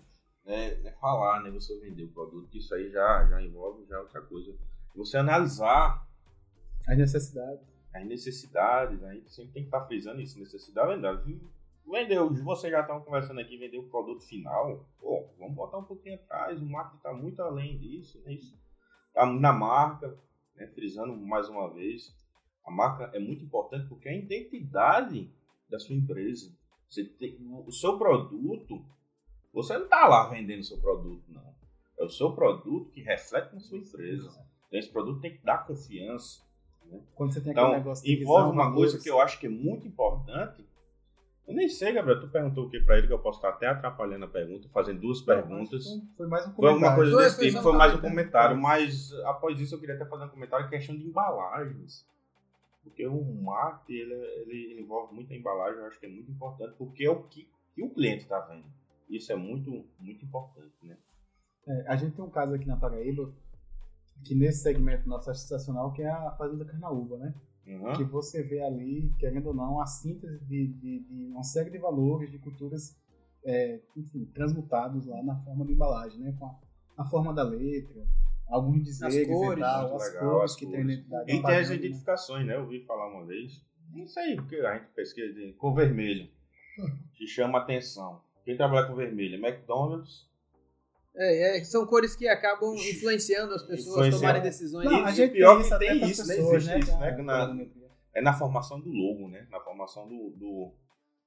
É, é falar, né? Você vender o produto, isso aí já, já envolve já outra coisa. Você analisar As necessidades. as necessidades, a gente sempre tem que estar frisando isso, necessidade vendeu. Vendeu, você já estava conversando aqui, vendeu o produto final, pô, vamos botar um pouquinho atrás, o marketing está muito além disso, né? Isso tá na marca, né? frisando mais uma vez, a marca é muito importante porque é a identidade da sua empresa. Você tem, o seu produto, você não está lá vendendo o seu produto, não. É o seu produto que reflete na sua empresa. Então esse produto tem que dar confiança. Quando você tem Então, aquele negócio de envolve uma coisa que eu acho que é muito importante. Eu nem sei, Gabriel, tu perguntou o que pra ele, que eu posso estar até atrapalhando a pergunta, fazendo duas perguntas. Foi mais um Foi comentário. uma coisa Foi, desse foi tipo, foi mais um comentário. comentário, mas após isso eu queria até fazer um comentário em questão de embalagens. Porque o marketing, ele, ele envolve muita embalagem, eu acho que é muito importante, porque é o que, que o cliente está vendo. Isso é muito, muito importante, né? É, a gente tem um caso aqui na Paraíba, que nesse segmento nosso é sensacional, que é a Fazenda Carnaúba, né? Uhum. Que você vê ali, querendo ou não, a síntese de, de, de uma série de valores, de culturas, é, enfim, transmutados lá na forma de embalagem, né? Com a, a forma da letra, alguns dizeres cores, e tal, as legal, cores as que tem identidade. E tem as né? identificações, né? Eu ouvi falar uma vez. Não sei, porque a gente pesquisa de cor vermelho. Que chama atenção. Quem trabalha com vermelho? é McDonald's. É, é, são cores que acabam influenciando as pessoas a tomarem decisões. Não, a e gente pior tem que tem isso, né? pessoas, Existe isso, né? A Que na- colorimetria. É na formação do logo, né? Na formação do. do,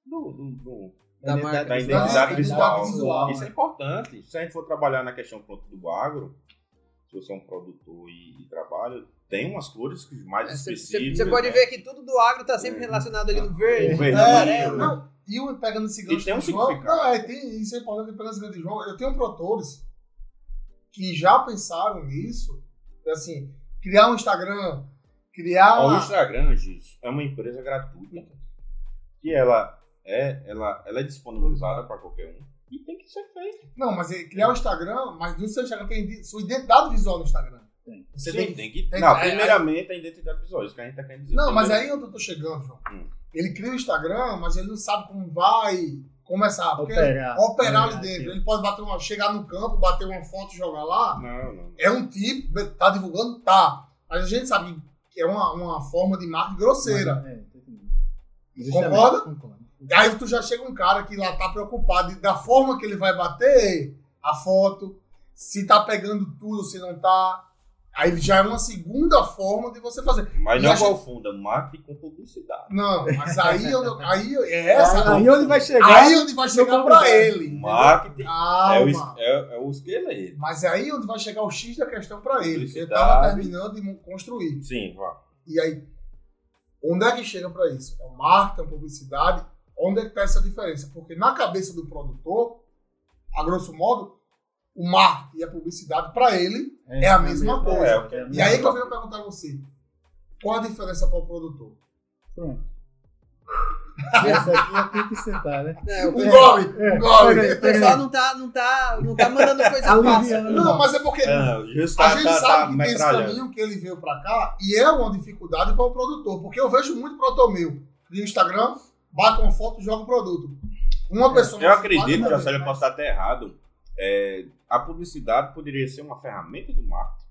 do, do- do- Da marca da visual. identidade Da visual. identidade visual, Isso é né? importante. Se a gente for trabalhar na questão pronto do agro, se você é um produtor e, e trabalha, tem umas cores que mais É, Você específicas. pode né? ver que tudo do agro tá sempre É. relacionado ali no verde, O verde, no É, amarelo. não, e o pegando esse gancho E tem um João, não, é, tem, isso é importante pegando esse gancho do João. Eu tenho produtores que já pensaram nisso, assim, criar um Instagram, criar. Ó, o Instagram, Giz, é uma empresa gratuita que ela é, ela, ela é disponibilizada para qualquer um e tem que ser feito. Não, mas é criar um Instagram, mas no seu Instagram tem sua identidade visual no Instagram. Tem. Você Sim, tem, tem que. tem- não, é, primeiramente a identidade visual, isso que a gente tá querendo dizer. Não, mas aí onde eu tô chegando, João. Hum. Ele cria o Instagram, mas ele não sabe como vai começar. Porque Operar. operar ali É, dentro. Ele pode bater uma, chegar no campo, bater uma foto e jogar lá. Não, não. É um tipo, tá divulgando? Tá. Mas a gente sabe que é uma, uma forma de marketing grosseira. É, tô entendendo. Concorda? Concordo. Aí tu já chega um cara que lá tá preocupado de- da forma que ele vai bater a foto, se tá pegando tudo, se não tá. Aí já é uma segunda forma de você fazer. Mas E não acho- confunda marketing com publicidade. Não, mas aí, eu- aí é essa. Aí onde vai chegar? Aí onde vai chegar pra complicado. ele. Marketing é o, é, é o esqueleto. Mas é aí onde vai chegar o X da questão pra ele. Ele Publicidade. tava terminando de construir. Sim, vá. E aí, onde é que chega pra isso? É o marketing, a publicidade? Onde é que tá essa diferença? Porque na cabeça do produtor, a grosso modo, o marketing e a publicidade pra ele é a mesma coisa. É, o que é- E aí que eu venho perguntar a você, qual a diferença para o produtor? Pronto. Essa aqui eu tenho que sentar, né? É, o Um gole, É, o pessoal não tá, não tá, não tá mandando coisa fácil. Aliviando. Não, mas é porque É, justo a tá, gente tá, sabe tá que tem esse caminho que ele veio pra cá e é uma dificuldade para o produtor, porque eu vejo muito produtor meu no Instagram, bate uma foto e joga o produto. Uma pessoa Eu acredito, que não, o Célio mas- possa estar até errado. é, a publicidade poderia ser uma ferramenta do marketing.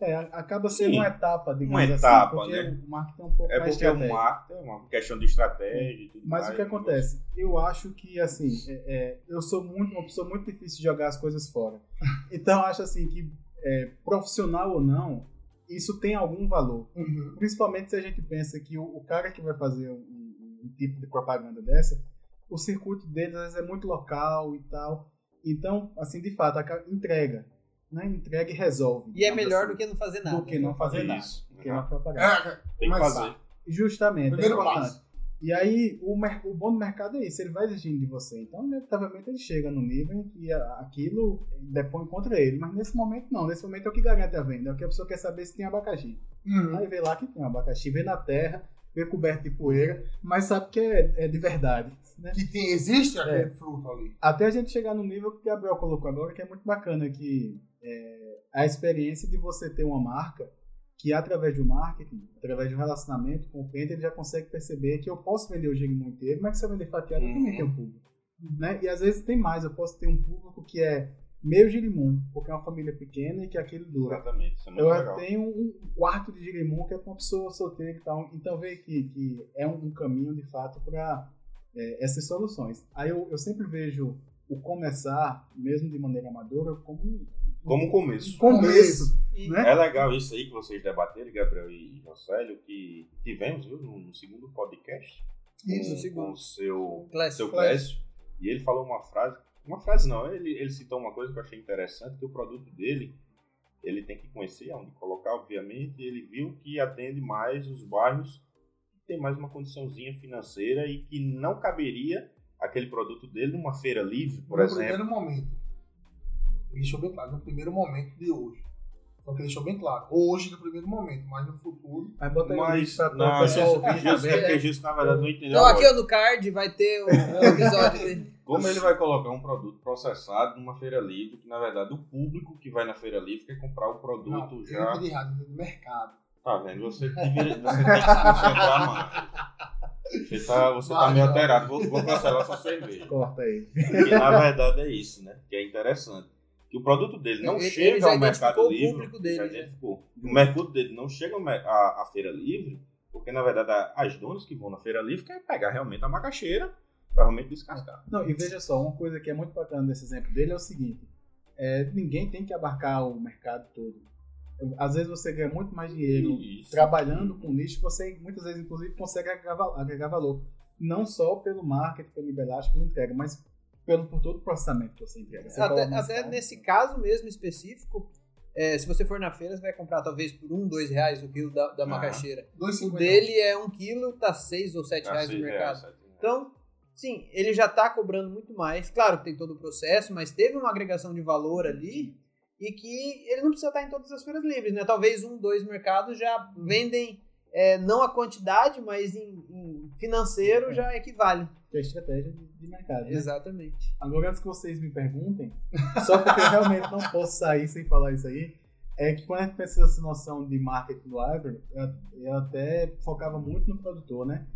É, acaba sendo Sim. uma etapa, digamos Uma assim, etapa, porque né? o marketing é um pouco É mais porque o estratégico. marketing é uma questão de estratégia e tudo Mas mais. o que acontece? Eu acho que, assim, é- é, eu sou muito, uma pessoa muito difícil de jogar as coisas fora. Então, eu acho, assim, que é, profissional ou não, isso tem algum valor. Uhum. Principalmente se a gente pensa que o, o cara que vai fazer um, um- tipo de propaganda dessa, o circuito deles às vezes é muito local e tal. Então, assim, de fato, entrega. Né? Entrega e resolve. E é melhor assim, do que não fazer nada. do que não fazer nada. Isso. Do que uma propaganda. É, Tem que mas- fazer. Justamente, Primeiro é importante. passo. E aí, o, o bom do mercado é isso, ele vai exigindo de você. Então, inevitavelmente, ele chega no nível em que aquilo depõe contra ele. Mas nesse momento, não. Nesse momento é o que garante a venda. É o que a pessoa quer saber se tem abacaxi. Uhum. Aí vê lá que tem abacaxi, vê na terra, vê coberto de poeira, mas sabe que é, é de verdade. Né? Que tem, existe aquele É. fruto ali. Até a gente chegar no nível que o Gabriel colocou agora, que é muito bacana, que é a experiência de você ter uma marca que através do marketing, através do relacionamento com o cliente, ele já consegue perceber que eu posso vender o girimum inteiro, mas que se eu vender fatiado, eu também Uhum. tenho um público. Né? E às vezes tem mais, eu posso ter um público que é meio girimum, porque é uma família pequena e que aquilo dura. Exatamente. Isso é muito Eu legal. tenho um quarto de girimum que é para uma pessoa solteira e tal. Então vê que, que é um, um caminho de fato para essas soluções. Aí eu, eu sempre vejo o começar, mesmo de maneira amadora, como um Como começo. começo. E- né? É legal isso aí que vocês debateram, Gabriel e Jocélio, que tivemos viu, no, no segundo podcast Isso. com, segundo. com o seu, Clécio. seu Clécio. E ele falou uma frase, uma frase não, ele, ele citou uma coisa que eu achei interessante, que o produto dele, ele tem que conhecer onde colocar, obviamente, e ele viu que atende mais os bairros que tem mais uma condiçãozinha financeira e que não caberia aquele produto dele numa feira livre, por no exemplo. primeiro momento. Ele deixou bem claro, no primeiro momento de hoje. Só que ele deixou bem claro. Hoje, no primeiro momento, mas no futuro. Aí bota aí o Mas, pra, não, o pessoal ouvir Justo, é também. porque Justo, na verdade, não entendeu Então aqui ó, no card vai ter o, o episódio dele. Como ele vai colocar um produto processado numa feira livre, que na verdade o público que vai na feira livre quer comprar o produto Não, eu já. entendi errado, eu entendi mercado. Tá vendo? Você, deveria, você tem que concentrar mais. Você tá, você tá meio alterado. Vou, vou cancelar sua cerveja. Corta aí. Porque na verdade é isso, né? Que é interessante. Que o produto dele não Ele- ele chega já ao mercado o livre. público dele, já né? identificou. O mercado dele não chega à, feira livre, porque na verdade as donas que vão na feira livre querem pegar realmente a macaxeira para realmente descascar. Não, e veja só, uma coisa que é muito bacana desse exemplo dele é o seguinte: é, ninguém tem que abarcar o mercado todo. Às vezes você ganha muito mais dinheiro Isso. trabalhando com nicho, você muitas vezes, inclusive, consegue agregar, val- agregar valor. Não só pelo marketing, pela embelagem, pela entrega, mas pelo, por todo o processamento que você entrega. Você Até, até nesse caso mesmo específico, é, se você for na feira, você vai comprar talvez por um, dois reais o quilo da, da Ah. macaxeira. O 2,50. dele é um quilo, tá seis ou sete Ah, reais no mercado. reais. Então, sim, ele já está cobrando muito mais. Claro que tem todo o processo, mas teve uma agregação de valor ali e que ele não precisa estar em todas as feiras livres, né? Talvez um, dois mercados já vendem é, não a quantidade, mas em, em financeiro já equivale. Que é a estratégia de, de mercado. Né? Exatamente. Agora, antes que vocês me perguntem, só porque eu realmente não posso sair sem falar isso aí, é que quando a gente pensa nessa noção de marketing do agro, eu, eu até focava muito no produtor, né?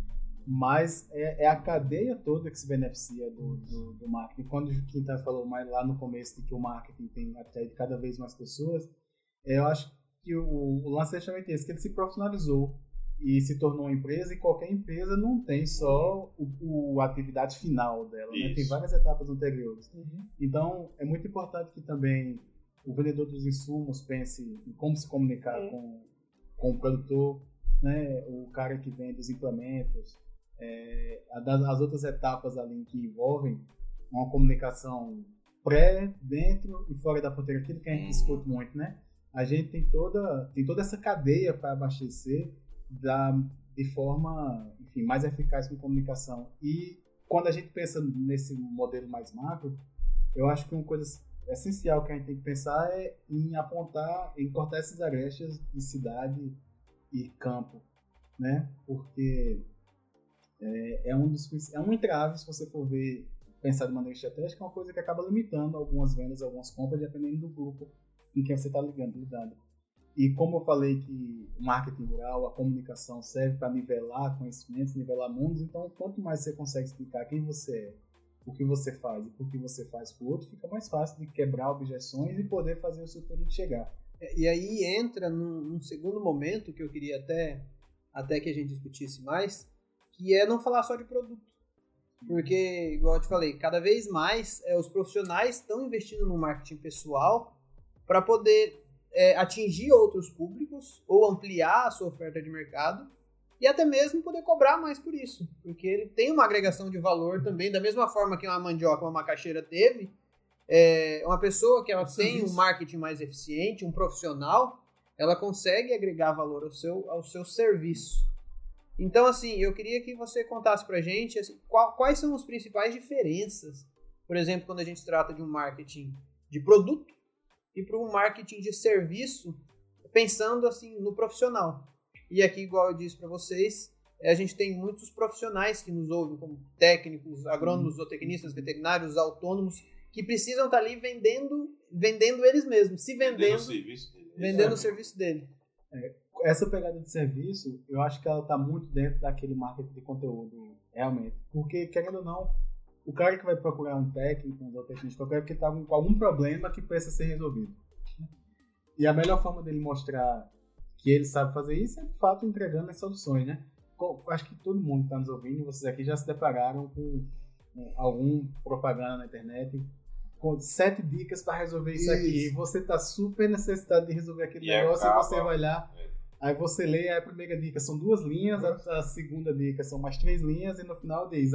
Mas é, é a cadeia toda que se beneficia do, do, do marketing. Quando o Quinta falou mais lá no começo de que o marketing tem até cada vez mais pessoas, é, eu acho que o, o lance é justamente esse, que ele se profissionalizou e se tornou uma empresa, e qualquer empresa não tem só o, o- a atividade final dela, né? Tem várias etapas anteriores. Então, é muito importante que também o vendedor dos insumos pense em como se comunicar com, com o produtor, né? o cara que vende os implementos, é, as outras etapas ali que envolvem uma comunicação pré, dentro e fora da ponteira, aquilo que a gente uhum. escuta muito, né? A gente tem toda, tem toda essa cadeia para abastecer da, de forma enfim, mais eficaz com comunicação. E quando a gente pensa nesse modelo mais macro, eu acho que uma coisa essencial que a gente tem que pensar é em apontar, em cortar essas arestas de cidade e campo, né? Porque é, é um dos é um entrave se você for ver pensar de maneira estratégica, é uma coisa que acaba limitando algumas vendas, algumas compras, dependendo do grupo em quem você está ligando, lidando. E como eu falei que o marketing rural, a comunicação serve para nivelar conhecimentos, nivelar mundos, então quanto mais você consegue explicar quem você é, o que você faz e por que você faz para o outro, fica mais fácil de quebrar objeções e poder fazer o seu produto chegar. É, e aí entra num, num segundo momento que eu queria até, até que a gente discutisse mais, que é não falar só de produto. Porque, igual eu te falei, cada vez mais é, os profissionais estão investindo no marketing pessoal para poder é, atingir outros públicos ou ampliar a sua oferta de mercado e até mesmo poder cobrar mais por isso, porque ele tem uma agregação de valor também, da mesma forma que uma mandioca, uma macaxeira teve, é, uma pessoa que ela tem um marketing mais eficiente, um profissional, ela consegue agregar valor ao seu, ao seu serviço. Então, assim, eu queria que você contasse pra gente assim, qual, quais são as principais diferenças, por exemplo, quando a gente trata de um marketing de produto e para um marketing de serviço, pensando assim no profissional. E aqui, igual eu disse para vocês, a gente tem muitos profissionais que nos ouvem, como técnicos, agrônomos, uhum. zootecnistas, veterinários, autônomos, que precisam estar tá ali vendendo, vendendo eles mesmos, se vendendo, vendendo o serviço dele. Vendendo o serviço dele. É, essa pegada de serviço, eu acho que ela está muito dentro daquele marketing de conteúdo, realmente. Porque, querendo ou não, o cara que vai procurar um técnico, um técnico qualquer, é porque está com algum problema que precisa ser resolvido. E a melhor forma dele mostrar que ele sabe fazer isso é, de fato, entregando as soluções, né? Acho que todo mundo está nos ouvindo, vocês aqui já se depararam com algum propaganda na internet com sete dicas para resolver isso, isso, aqui. E você tá super necessitado de resolver aquele e negócio acaba, e você vai lá. É. Aí você lê a primeira dica são duas linhas, a, a, segunda dica são mais três linhas, e no final diz: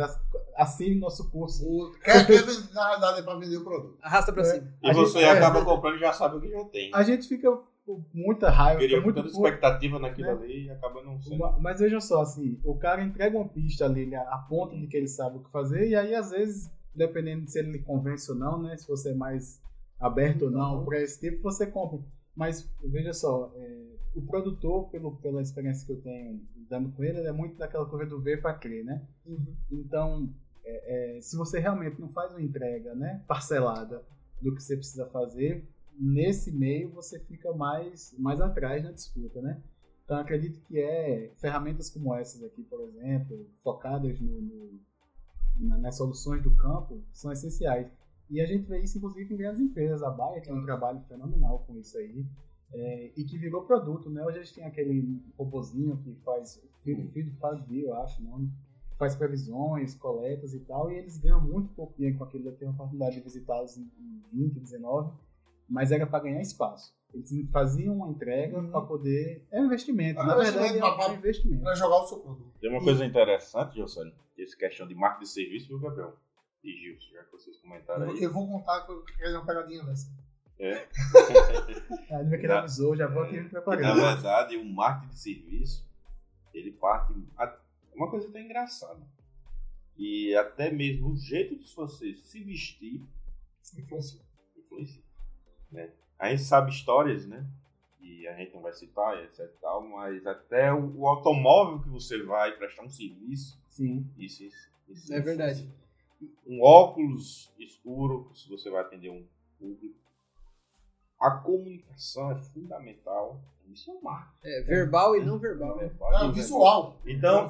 assine nosso curso. O, quer, quer, na verdade, é para vender o produto. Arrasta para é. cima. E a você gente, acaba é, comprando e já sabe o que já tem. A gente fica com muita raiva. Queria muita expectativa naquilo né? ali e acaba não sendo. Mas vejam só, assim, o cara entrega uma pista ali, ele aponta de que ele sabe o que fazer, e aí às vezes, dependendo de se ele lhe convence ou não, né? Se você é mais aberto ou não para esse tipo, você compra. Mas veja só, é, o produtor, pelo, pela experiência que eu tenho dando com ele, ele é muito daquela coisa do ver para crer, né? Uhum. Então, é, é, se você realmente não faz uma entrega né, parcelada do que você precisa fazer, nesse meio você fica mais, mais atrás na disputa, né? Então, acredito que é ferramentas como essas aqui, por exemplo, focadas no, no nas soluções do campo, são essenciais. E a gente vê isso, inclusive, em grandes empresas. A Baia tem um trabalho fenomenal com isso aí. É, e que virou produto, né? Hoje a gente tem aquele robozinho que faz, filho, filho faz bio, eu acho, nome, faz previsões, coletas e tal, e eles ganham muito pouco dinheiro com aquilo. Eu tenho a oportunidade de visitá-los em 20, 19, mas era para ganhar espaço. Eles faziam uma entrega uhum. para poder. É um investimento. É Na verdade, é um investimento. Para jogar o seu produto. Tem uma coisa interessante, Josélio, essa questão de marca de serviço, viu, Gabriel? E Gilson, já que vocês comentaram aí. Eu vou contar que eu quero uma pegadinha dessa. É. a Lívia que avisou, já vou aqui me preparando. Na verdade, o marketing de serviço, ele parte. Uma coisa até engraçada. E até mesmo o jeito de você se vestir influencia. influencia né? A gente sabe histórias, né? E a gente não vai citar, etc. Tal, mas até o, o automóvel que você vai prestar um serviço. Sim. Isso, isso, isso é verdade. Um óculos escuro, se você vai atender um público a comunicação é fundamental. Isso é um marketing. É, verbal e não verbal. É, verbal é, visual. Então,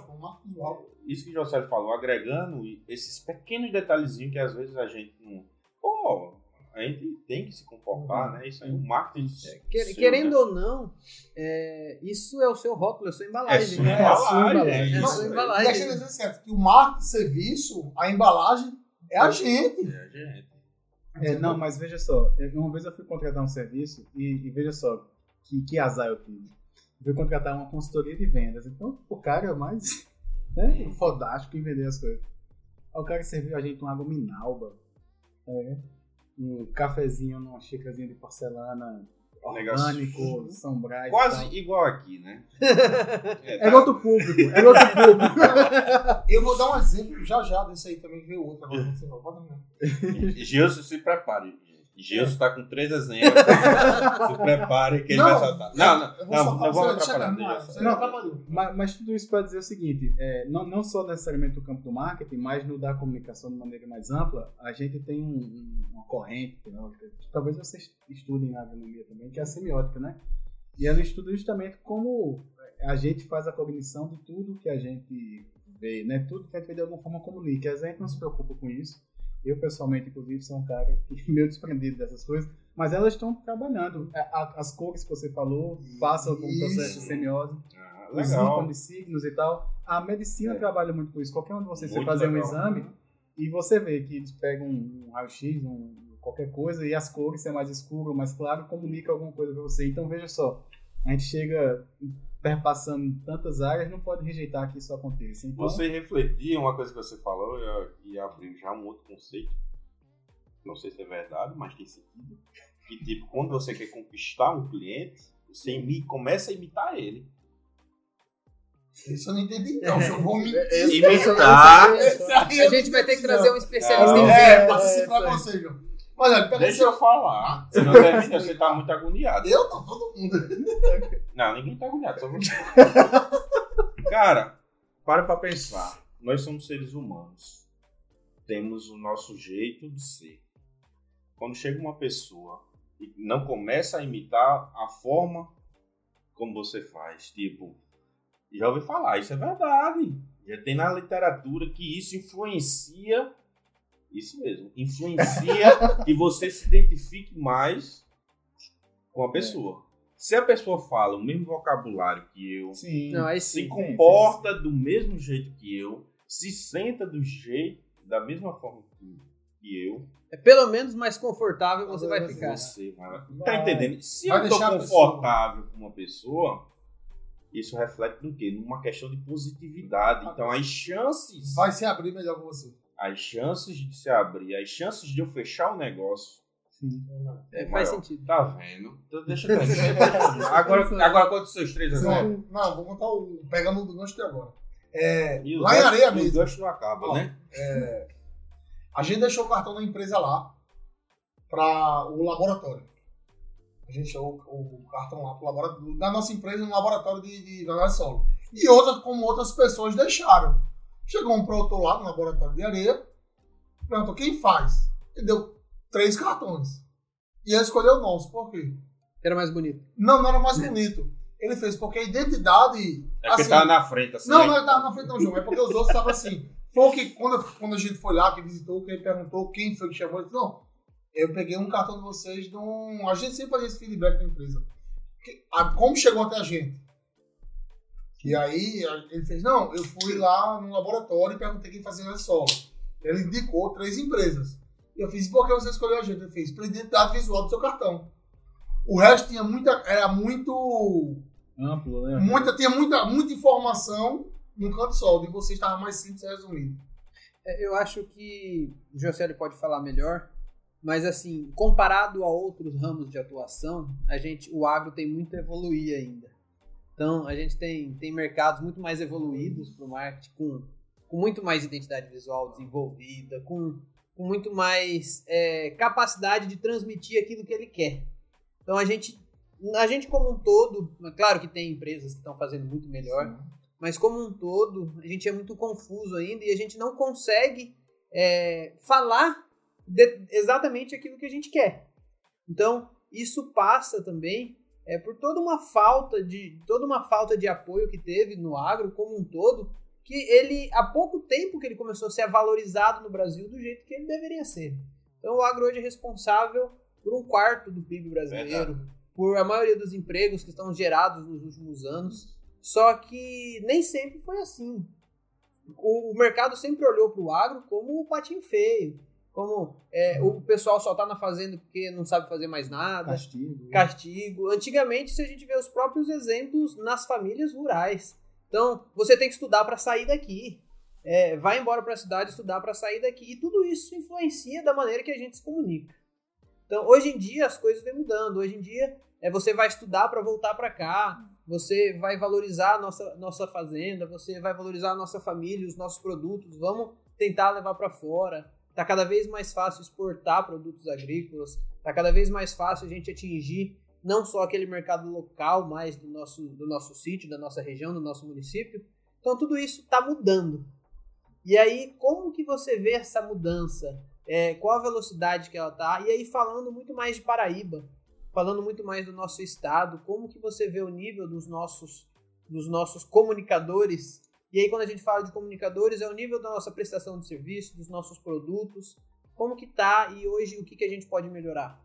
isso que o José falou, agregando esses pequenos detalhezinhos que às vezes a gente não. Pô, a gente tem que se comportar, né? Isso aí é um marketing. É, seu, querendo né? ou não, é, isso é o seu rótulo, é a sua embalagem. É, né? é a sua embalagem. É, a sua embalagem. E aquele que o marketing de serviço, a embalagem, é a gente. É a gente. É, não, mas veja só, é, uma vez eu fui contratar um serviço e, e veja só que, que azar eu tive. Eu fui contratar uma consultoria de vendas. Então, o cara é mais né, fodástico em vender as coisas. Aí o cara serviu a gente uma água minalba, é, um cafezinho numa xícarazinha de porcelana Negócio orgânico, São Brás. Quase igual aqui, né? É outro público, é outro público. Eu vou dar um exemplo já já desse aí também, veio outro agora. Pode terminar. Gilson, se prepare. Gilson tá com três exemplos. se prepare que ele Não, vai saltar. Não, não, não, soltar não você, vamos atrapalhar. Mas, mas tudo isso para dizer o seguinte, é, não, não só necessariamente no campo do marketing, mas no da comunicação de maneira mais ampla, a gente tem um- um- uma corrente talvez vocês estudem na agronomia também, que é a semiótica, né? E ela estuda justamente como a gente faz a cognição de tudo que a gente vê, né? Tudo que a gente vê de alguma forma comunica. A gente não se preocupa com isso. Eu, pessoalmente, inclusive, sou um cara meio desprendido dessas coisas, mas elas estão trabalhando. A- As cores que você falou passam por um processo de semiose Ah, os ícones, signos e tal. A medicina É. trabalha muito com isso. Qualquer um de vocês você Muito fazer um exame e você vê que eles pegam um raio-x, um, qualquer coisa, e as cores, se é mais escuro, mais claro, comunica alguma coisa para você. Então veja só, a gente chega perpassando tantas áreas, não pode rejeitar que isso aconteça. Então, Você refletir uma coisa que você falou e, e abriu já um outro conceito. Não sei se é verdade, mas tem sentido. Que tipo, quando você quer conquistar um cliente, você imi- começa a imitar ele. Isso eu não entendi, não. Eu vou mentir. Imitar. Eu A gente vai ter que trazer um especialista Não. em É, vendas. passa assim pra você, João. Mas olha, pega Deixa eu falar. Senão deve- você tá muito agoniado. Eu tô todo mundo. Não, ninguém tá agoniado, só você. Cara, para pra pensar. Nós somos seres humanos. Temos o nosso jeito de ser. Quando chega uma pessoa e não começa a imitar a forma como você faz, tipo, já ouvi falar, isso é verdade. Já tem na literatura que isso influencia, isso mesmo, influencia que você se identifique mais com a pessoa. Se a pessoa fala o mesmo vocabulário que eu, sim. Não, aí se sim. comporta do mesmo jeito que eu, se senta do jeito, da mesma forma que, que eu, É pelo menos mais confortável você vai ficar. você vai. Tá entendendo? Se Vai eu tô confortável com uma pessoa, isso reflete no quê? Numa questão de positividade. Então, as chances, Vai se abrir melhor com você. As chances de se abrir, as chances de eu fechar o negócio sim. É, é faz maior. sentido. Tá vendo? Então, deixa eu ver. agora, agora conta os seus três exemplos. Não, não, vou contar o. Pegando o do gancho de agora. É, o lá em gancho- areia e O mesmo. gancho não acaba, Ó, né? A gente deixou o cartão da empresa lá para o laboratório. A gente deixou o, o cartão lá pro laboratório, da nossa empresa no laboratório de, de análise solo. E outras, como outras pessoas deixaram. Chegou um produtor lá no laboratório de areia, perguntou quem faz. Ele deu três cartões. E ele escolheu o nosso. Por quê? Era mais bonito. Não, não era mais bonito. Ele fez porque a identidade. É porque assim, tá na frente, assim. não, né? não, ele tava na frente não, João. É porque os outros estavam assim. Foi que, quando, quando a gente foi lá, que visitou, que ele perguntou quem foi que chamou, ele disse, não, eu peguei um cartão de vocês de um... A gente sempre fazia esse feedback da empresa. Que- a- como chegou até a gente? E aí ele fez, não, eu fui lá no laboratório e perguntei quem fazia na solo. Ele indicou três empresas. E eu fiz, por que você escolheu a gente? Ele fez, pela identidade visual do seu cartão. O resto tinha muita, era muito Amplo, né? muita, tinha muita, muita informação num canto só, de você estava mais simples e resumido. É, Eu acho que o Josélio pode falar melhor, mas assim, comparado a outros ramos de atuação, a gente, o agro tem muito a evoluir ainda. Então, a gente tem, tem mercados muito mais evoluídos para o marketing, com, com muito mais identidade visual desenvolvida, com, com muito mais é, capacidade de transmitir aquilo que ele quer. Então, a gente, a gente como um todo, é claro que tem empresas que estão fazendo muito melhor, mas como um todo, a gente é muito confuso ainda e a gente não consegue é, falar de- exatamente aquilo que a gente quer. Então, isso passa também é, por toda uma falta de toda uma falta de apoio que teve no agro como um todo, que ele há pouco tempo que ele começou a ser valorizado no Brasil do jeito que ele deveria ser. Então, o agro hoje é responsável por um quarto do PIB brasileiro, por a maioria dos empregos que estão gerados nos últimos anos. Só que nem sempre foi assim. O, o mercado sempre olhou para o agro como o patinho feio, como é, o pessoal só tá na fazenda porque não sabe fazer mais nada, Castigo. castigo. Antigamente, se a gente vê os próprios exemplos nas famílias rurais. Então, você tem que estudar para sair daqui. É, vai embora para a cidade estudar para sair daqui. E tudo isso influencia da maneira que a gente se comunica. Então, hoje em dia, as coisas vêm mudando. Hoje em dia, é, você vai estudar para voltar para cá. Você vai valorizar a nossa, nossa fazenda. Você vai valorizar a nossa família, os nossos produtos. Vamos tentar levar para fora. Tá cada vez mais fácil exportar produtos agrícolas. Tá cada vez mais fácil a gente atingir não só aquele mercado local, mas do nosso, do nosso sítio, da nossa região, do nosso município. Então tudo isso está mudando. E aí, como que você vê essa mudança? É, qual a velocidade que ela tá? E aí, falando muito mais de Paraíba, falando muito mais do nosso estado, como que você vê o nível dos nossos, dos nossos comunicadores? E aí, quando a gente fala de comunicadores, é o nível da nossa prestação de serviço, dos nossos produtos, como que tá e hoje o que, que a gente pode melhorar?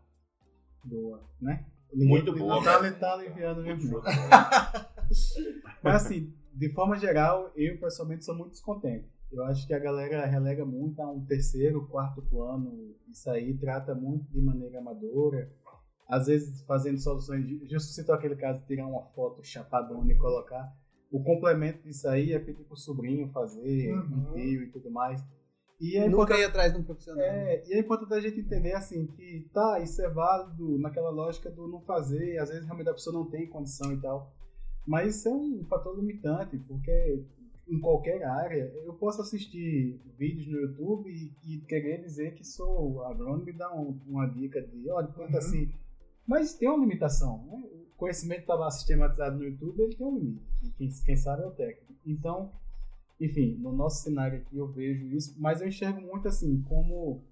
Boa, né? Muito boa. Tá, tá aliviando mesmo. Mas assim, de forma geral, eu pessoalmente sou muito descontente. Eu acho que a galera relega muito a um terceiro, quarto plano. Isso aí trata muito de maneira amadora. Às vezes fazendo soluções. De, justo citou aquele caso de tirar uma foto chapadona e colocar. O complemento disso aí é pedir pro sobrinho fazer, Uhum. um tio e tudo mais. E é Nunca importante ir atrás de um profissional. é, e é importante a gente entender assim que tá, isso é válido naquela lógica do não fazer, às vezes realmente a pessoa não tem condição e tal. Mas isso é um fator limitante, porque em qualquer área eu posso assistir vídeos no YouTube e, e querer dizer que sou agrônomo e dar um- uma dica de, olha, planta Uhum. assim. Mas tem uma limitação, né? Conhecimento está lá sistematizado no YouTube, ele tem um limite. Quem, quem sabe é o técnico. Então, enfim, no nosso cenário aqui eu vejo isso, mas eu enxergo muito assim, como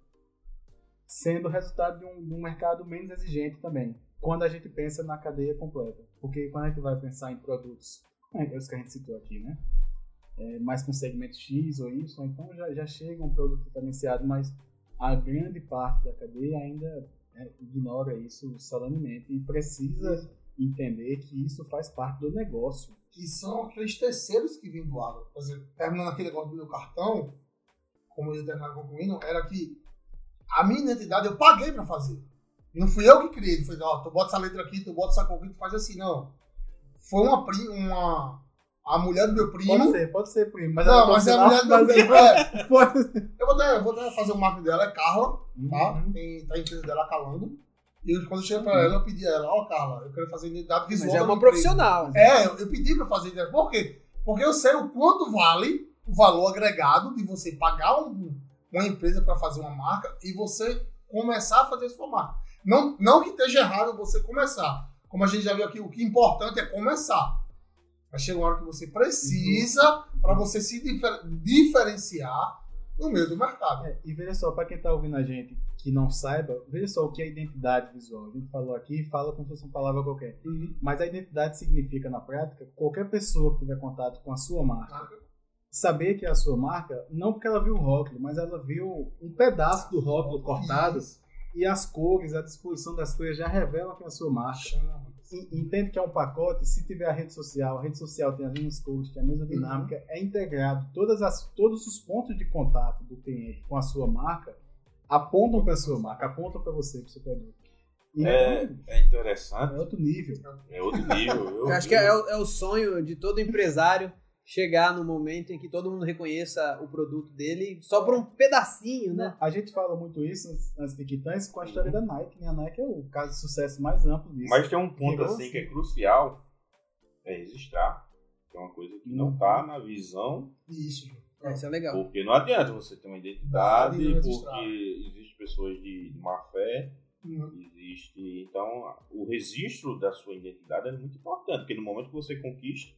sendo resultado de um, de um mercado menos exigente também, quando a gente pensa na cadeia completa. Porque quando a gente vai pensar em produtos, é, os que a gente citou aqui, né? É, mais com segmento X ou Y, então já, já chega um produto diferenciado, mas a grande parte da cadeia ainda é, ignora isso solenemente e precisa entender que isso faz parte do negócio. que são aqueles terceiros que vêm do agro. Por exemplo, terminando aquele negócio do meu cartão, como eu ia terminar concluindo, era que a minha identidade eu paguei pra fazer. Não fui eu que criei. Foi, ó, tu bota essa letra aqui, tu bota essa cor aqui, tu faz assim. Não. Foi uma prima, uma... A mulher do meu primo. Pode ser, pode ser, primo. Mas não, mas é a mulher do meu primo. É. Eu vou até, vou até fazer o marco dela, é Carla, tá? Uhum. Tem, tá a empresa dela calando. E eu, quando eu cheguei pra ela, eu pedi a ela, ó, Carla, eu quero fazer identidade visual. Mas é uma profissional. É, eu, eu pedi pra fazer identidade. Por quê? Porque eu sei o quanto vale o valor agregado de você pagar um- uma empresa pra fazer uma marca e você começar a fazer sua marca. Não, não que esteja errado você começar. Como a gente já viu aqui, o que é importante é começar. Mas chega uma hora que você precisa para você se difer- diferenciar no meio do mercado. É, e veja só, para quem tá ouvindo a gente que não saiba, veja só o que é identidade visual. A gente falou aqui, fala como se fosse uma palavra qualquer. Mas a identidade significa, na prática, qualquer pessoa que tiver contato com a sua marca, saber que é a sua marca, não porque ela viu o rótulo, mas ela viu um pedaço do rótulo cortado e as cores, a disposição das cores já revelam que é a sua marca. E- Entende que é um pacote, se tiver a rede social, a rede social tem as mesmas cores, tem a mesma dinâmica, é integrado, todas as, todos os pontos de contato do cliente com a sua marca apontam para a sua marca, apontam para você, para o seu produto. E É, então, é interessante. é outro nível. É outro nível. Eu, acho que é, o- é o sonho de todo empresário chegar no momento em que todo mundo reconheça o produto dele só por um pedacinho, né? A gente fala muito isso antes- de Titãs com a história da Nike, né? A Nike é o caso de sucesso mais amplo disso. Mas tem um ponto assim assim. que é crucial, é registrar. Que é uma coisa que não Uhum. está na visão, Isso. É, Isso é legal. porque não adianta você ter uma identidade, porque existem pessoas de má fé, Uhum. existe. Então, o registro da sua identidade é muito importante, porque no momento que você conquista,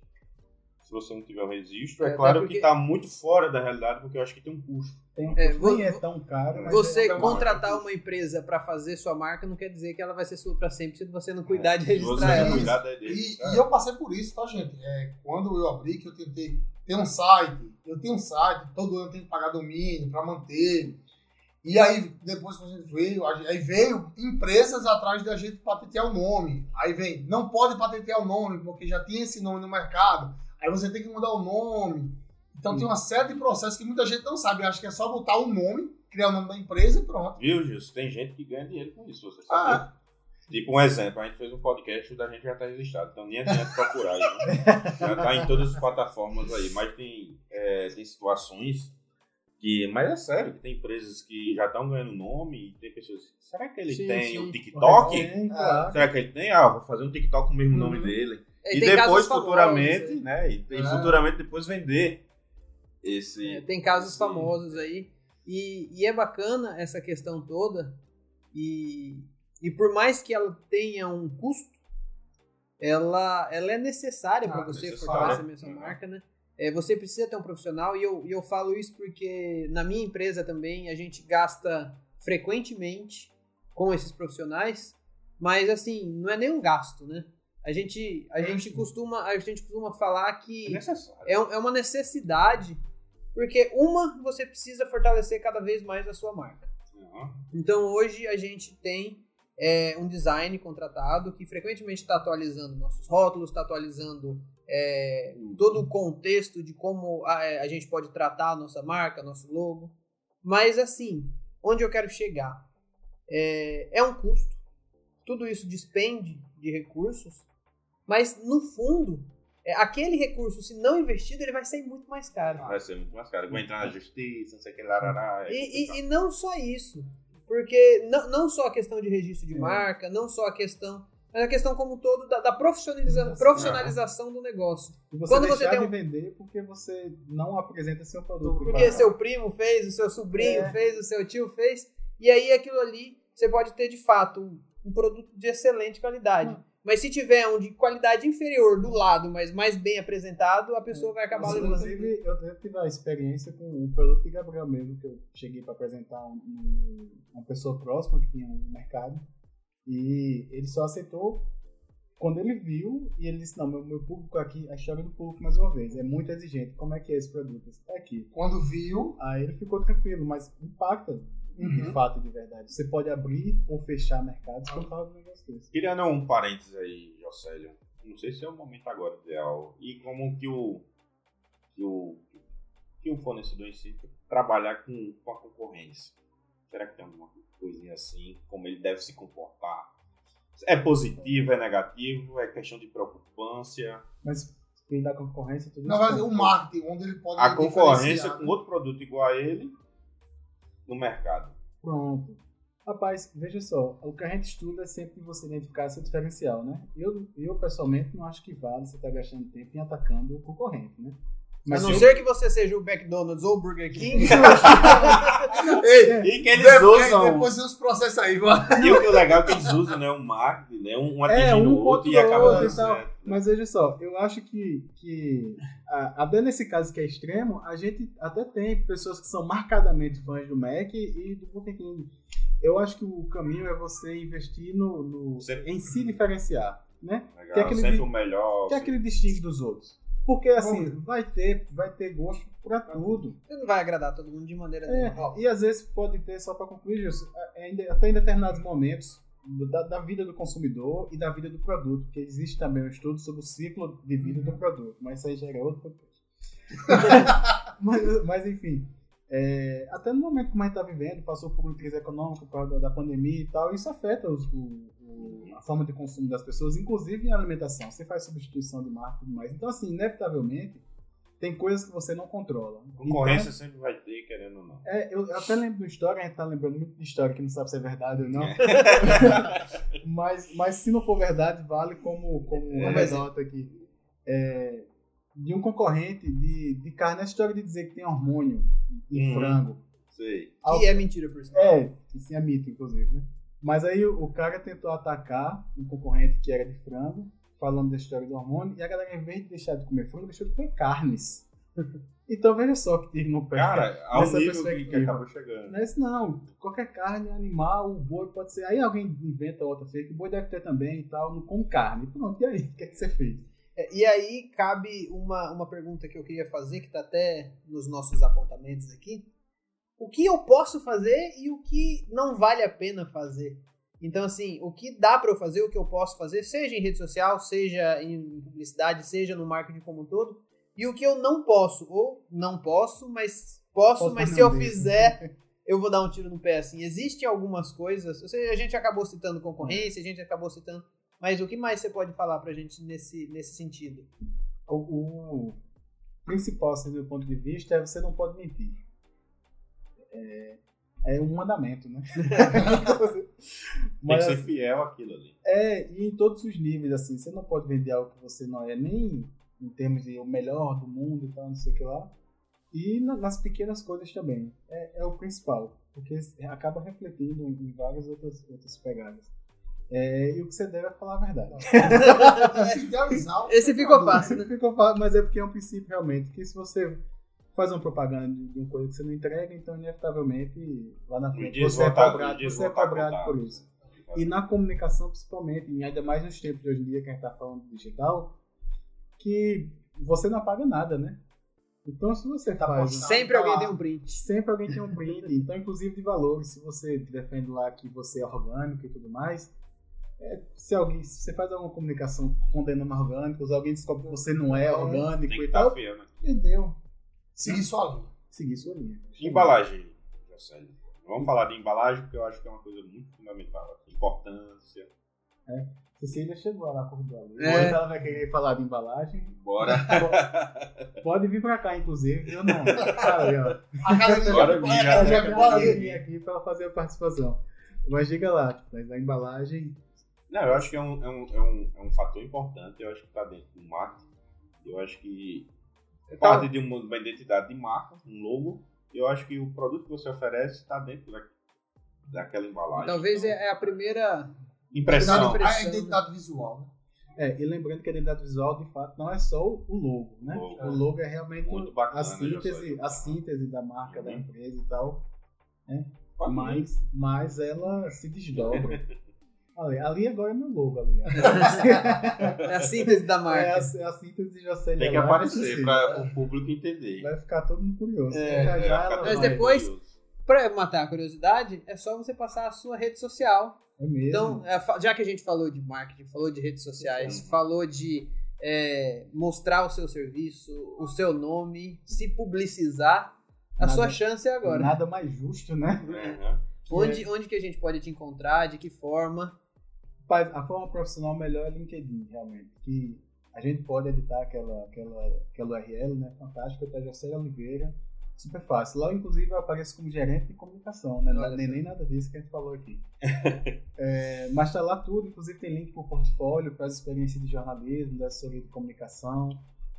se você não tiver um registro, É, é, claro porque- que está muito fora da realidade, porque eu acho que tem um custo. Tem um É, vo- nem é tão caro, mas Você é contratar uma empresa para fazer sua marca não quer dizer que ela vai ser sua para sempre se você não cuidar de registrar ela. Isso. cuidar da E, e eu passei por isso, tá, gente? É, quando eu abri, que eu tentei ter um site, eu tenho um site, todo ano eu tenho que pagar domínio para manter. E aí, depois que a gente veio, aí veio empresas atrás da gente patentear o nome. Aí vem, não pode patentear o nome, porque já tinha esse nome no mercado. Aí você tem que mudar o nome. Então tem uma série de processos que muita gente não sabe. Acho que é só botar o nome, criar o nome da empresa e pronto. Viu, Gilson? Tem gente que ganha dinheiro com isso, você Ah. sabe. Tipo um exemplo, a gente fez um podcast da gente já tá registrado, então nem adianta procurar aí. Né? Já tá em todas as plataformas aí, mas tem, é, tem situações que. Mas é sério, que tem empresas que já estão ganhando nome e tem pessoas. Será que ele Sim, tem sim. um TikTok? Tem, claro. Será que ele tem? Ah, vou fazer um TikTok com o mesmo nome Uhum. dele. E tem depois, casos famosos, futuramente, aí. né? E, e É. futuramente depois vender esse. É, tem casos esse- famosos aí. E, e é bacana essa questão toda. E, e por mais que ela tenha um custo, ela, ela é necessária para Ah, você necessária. fortalecer a sua marca, né? É, você precisa ter um profissional, e eu, e eu falo isso porque na minha empresa também a gente gasta frequentemente com esses profissionais, mas assim, não é nem um gasto, né? A gente, a gente, costuma, a gente costuma falar É que é, um- é uma necessidade, porque uma, você precisa fortalecer cada vez mais a sua marca. Uhum. Então hoje a gente tem é, um design contratado que frequentemente está atualizando nossos rótulos, está atualizando é, todo o contexto de como a, é, a gente pode tratar a nossa marca, nosso logo. Mas assim, onde eu quero chegar? É, é um custo, tudo isso despende de recursos, mas no fundo, é, aquele recurso, se não investido, ele vai sair muito mais caro. Vai ser muito mais caro. Vou entrar na justiça, não sei o que, larará. é E, e- e não só isso. Porque não, não só a questão de registro de É. marca, não só a questão. Mas a questão como um todo da, da profissionaliza- profissionalização do negócio. E você Quando você tem de um- vender porque você não apresenta seu produto. Porque seu primo fez, o seu sobrinho É. fez, o seu tio fez. E aí aquilo ali você pode ter de fato um, produto de excelente qualidade. Não. Mas se tiver um de qualidade inferior do lado, mas mais bem apresentado, a pessoa vai acabar levando. Inclusive, eu eu tive a experiência com um produto de Gabriel mesmo, que eu cheguei para apresentar um- um- uma pessoa próxima que tinha um mercado. E ele só aceitou quando ele viu e ele disse: Não, meu, meu público aqui, a história do público, mais uma vez, é muito exigente. Como é que é esse produto? Esse tá aqui. Quando viu, Aí ele ficou tranquilo, mas impacta de Uhum. fato, de verdade. Você pode abrir ou fechar mercados por causa de um negócio desse. Criando um parênteses aí, Jocélio. Não sei se é o momento agora ideal. E como que o. que o. que o fornecedor em si trabalhar com, com a concorrência. Será que tem alguma coisinha assim? Como ele deve se comportar? É positivo, é negativo, é questão de preocupância. Mas quem dá concorrência, tudo não conta. o marketing, onde ele pode A concorrência com né? outro produto igual a ele no mercado. Pronto. Rapaz, veja só, o que a gente estuda é sempre você identificar seu diferencial, né? Eu, eu pessoalmente, não acho que vale você estar gastando tempo em atacando o concorrente, né? A não eu- ser que você seja o McDonald's ou o Burger King. Ei, E que eles depois, usam. depois os processos aí, mano. E o que é legal é que eles usam, né? Um marketing, né? Um, um É, atingindo um o outro e acaba outro dando certo. Mas veja só, eu acho que, que a- até nesse caso que é extremo, a gente até tem pessoas que são marcadamente fãs do Mac e do Burger King. Eu acho que o caminho é você investir no, no- Sempre- em se diferenciar, né? Legal, Que é aquele sempre o melhor. Que é aquele distingue dos outros. Porque assim, vai ter, vai ter gosto pra tudo. Você não vai agradar todo mundo de maneira É, nenhuma. e às vezes pode ter, só para concluir isso, é, é, até em determinados momentos da, da vida do consumidor e da vida do produto, porque existe também um estudo sobre o ciclo de vida do produto, mas isso aí já era outro podcast. mas, mas, enfim, é, até no momento como a gente está vivendo, passou por uma crise econômica por causa da, pandemia e tal, isso afeta os- o- a forma de consumo das pessoas, inclusive em alimentação. Você faz substituição de marca e tudo mais. Então, assim, inevitavelmente, tem coisas que você não controla. Concorrência Então, sempre vai ter, querendo ou não. é, eu até lembro de uma história, a gente tá lembrando muito de história que não sabe se é verdade ou não. mas, mas se não for verdade, vale como, como É. uma anedota aqui. É, de um concorrente de, de carne, essa história de dizer que tem hormônio em Uhum. frango. Sei. Que é mentira por sinal. É, isso é mito, inclusive, né? Mas aí o, cara tentou atacar um concorrente que era de frango, falando da história do hormônio, e a galera, em vez de deixar de comer frango, deixou de comer carnes. Então veja só que tiro no pé. Cara, ao nível que, que acabou chegando. Mas não, qualquer carne, animal, o boi pode ser. Aí alguém inventa outra fake, o boi deve ter também e tal, não come carne. Pronto, e aí? O que é que você fez? É, E aí cabe uma, uma pergunta que eu queria fazer, que está até nos nossos apontamentos aqui. O que eu posso fazer e o que não vale a pena fazer? Então, assim, o que dá para eu fazer, o que eu posso fazer, seja em rede social, seja em publicidade, seja no marketing como um todo, e o que eu não posso, ou não posso, mas posso, Posso, mas se eu fizer, eu vou dar um tiro no pé assim. Existem algumas coisas, eu sei, a gente acabou citando concorrência, a gente acabou citando, mas o que mais você pode falar pra gente nesse, nesse sentido? O, o principal, assim, do meu ponto de vista, é você não pode mentir. É, é um mandamento, né? Tem Mas, que ser fiel àquilo ali. É, e em todos os níveis, assim, você não pode vender algo que você não é, nem em termos de o melhor do mundo e tal, não sei o que lá. E na- nas pequenas coisas também. É, é o principal, porque acaba refletindo em, em várias outras, outras pegadas. É, e o que você deve é falar a verdade. Esse ficou fácil, né? Ficou fa- mas é porque é um princípio realmente, que se você faz uma propaganda de, uma coisa que você não entrega, então inevitavelmente lá na frente você é tá- cobrado, você é tá cobrado por isso. E na comunicação, principalmente, e ainda mais nos tempos de hoje em dia que a gente está falando digital, que você não paga nada, né? Então, se você Tá faz. Sempre alguém tem um print. Sempre alguém tem um print, então, inclusive de valores. Se você defende lá que você é orgânico e tudo mais, é, se alguém, se você faz alguma comunicação condenando orgânicos, alguém descobre que você não é orgânico Tem que e estar tal, fiel, né? perdeu. Seguir sua linha. Seguir sua linha. Embalagem, Jocélio. Vamos falar de embalagem, porque eu acho que é uma coisa muito fundamental. Importância. Cecília chegou lá com o ali. É. Depois ela vai querer falar de embalagem. Bora. Pode vir pra cá, inclusive. Eu não. Tá aí, ó. A galerinha Bora, já ficou- Mira. é, Ela já vir aqui pra fazer a participação. Mas diga lá, tipo, mas a embalagem. Não, eu acho que é um, é um, é um, é um fator importante. Eu acho que está dentro do marketing. Eu acho que é parte de uma, uma identidade de marca, um logo. E eu acho que o produto que você oferece está dentro da, daquela embalagem. Talvez Então, é a primeira. Impressão. Impressão. A identidade visual. né? É, e lembrando que a identidade visual, de fato, não é só o logo, né? Logo. O logo é realmente Muito bacana, a síntese, José. a síntese da marca, da Uhum. empresa e tal. Pode Mas, mas ela se desdobra. Ali, ali agora é meu logo ali. É a síntese da É a, marca. é a síntese de Jocely Tem que aparecer para o público entender. Vai ficar todo mundo curioso. É, já, já Mas depois-. Pra matar a curiosidade, é só você passar a sua rede social. É mesmo. Então, é, já que a gente falou de marketing, falou de redes sociais, falou de é, mostrar o seu serviço, o seu nome, se publicizar, a Nada- sua chance é agora. Nada mais justo, né? Uhum. Onde, onde que a gente pode te encontrar, de que forma? A forma profissional melhor é LinkedIn, realmente. Que a gente pode editar aquela, aquela, aquela URL, né? Fantástica, tá Jocely Oliveira. Super fácil. Lá, inclusive, eu apareço como gerente de comunicação, né? Não, nem, nem nada disso que a gente falou aqui. É, mas tá lá tudo, inclusive tem link pro portfólio, para as experiências de jornalismo, da assessoria de comunicação.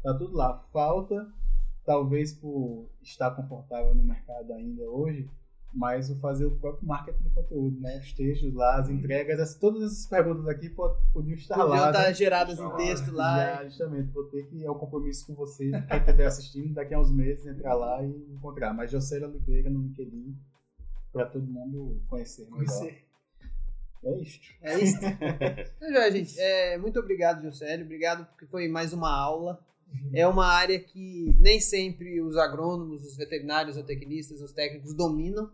Tá tudo lá. Falta, talvez por estar confortável no mercado ainda hoje, mas o fazer o próprio marketing de conteúdo, né? Os textos lá, as entregas, as- todas essas perguntas aqui pod- podiam estar Podiam lá. estar né? geradas em Tá texto lá. Já, justamente, vou ter que é o compromisso com vocês, quem estiver assistindo, daqui a uns meses entrar lá e encontrar. Mas Jocely Oliveira no LinkedIn, para todo mundo conhecer. melhor. Conhecer. É isto. É isso. Então, já, gente, é, muito obrigado, Jocélio. Obrigado porque foi mais uma aula. É uma área que nem sempre os agrônomos, os veterinários, os tecnistas, os técnicos dominam,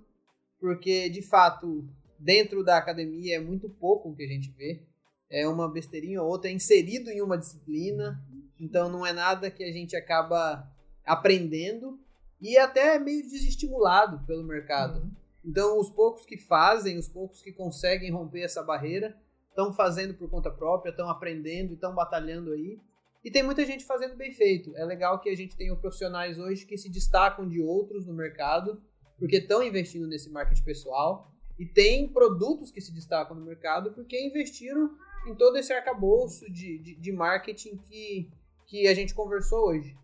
porque de fato, dentro da academia é muito pouco o que a gente vê. É uma besteirinha ou outra, é inserido em uma disciplina, então não é nada que a gente acaba aprendendo e até é meio desestimulado pelo mercado. Uhum. Então, os poucos que fazem, os poucos que conseguem romper essa barreira, estão fazendo por conta própria, estão aprendendo, estão batalhando aí. E tem muita gente fazendo bem feito. É legal que a gente tenha profissionais hoje que se destacam de outros no mercado, porque estão investindo nesse marketing pessoal. E tem produtos que se destacam no mercado porque investiram em todo esse arcabouço de, de, de marketing que, que a gente conversou hoje.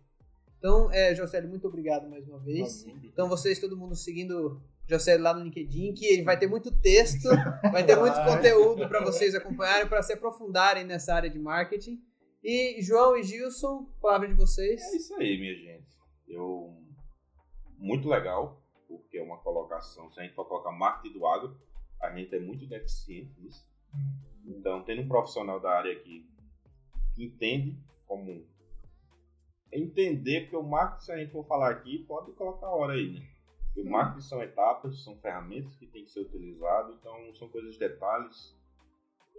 Então, é, Jocélio, muito obrigado mais uma vez. Então, vocês, todo mundo seguindo Jocélio lá no LinkedIn, que vai ter muito texto, vai ter muito conteúdo para vocês acompanharem, para se aprofundarem nessa área de marketing. E João e Gilson, palavra de vocês. É isso aí, minha gente. Eu muito legal, porque é uma colocação, se a gente for colocar marketing do agro, a gente é muito deficiente nisso. Então, tendo um profissional da área aqui que entende como entender, porque o marketing, se a gente for falar aqui, pode colocar hora aí, né? O marketing são etapas, são ferramentas que tem que ser utilizado, então são coisas detalhes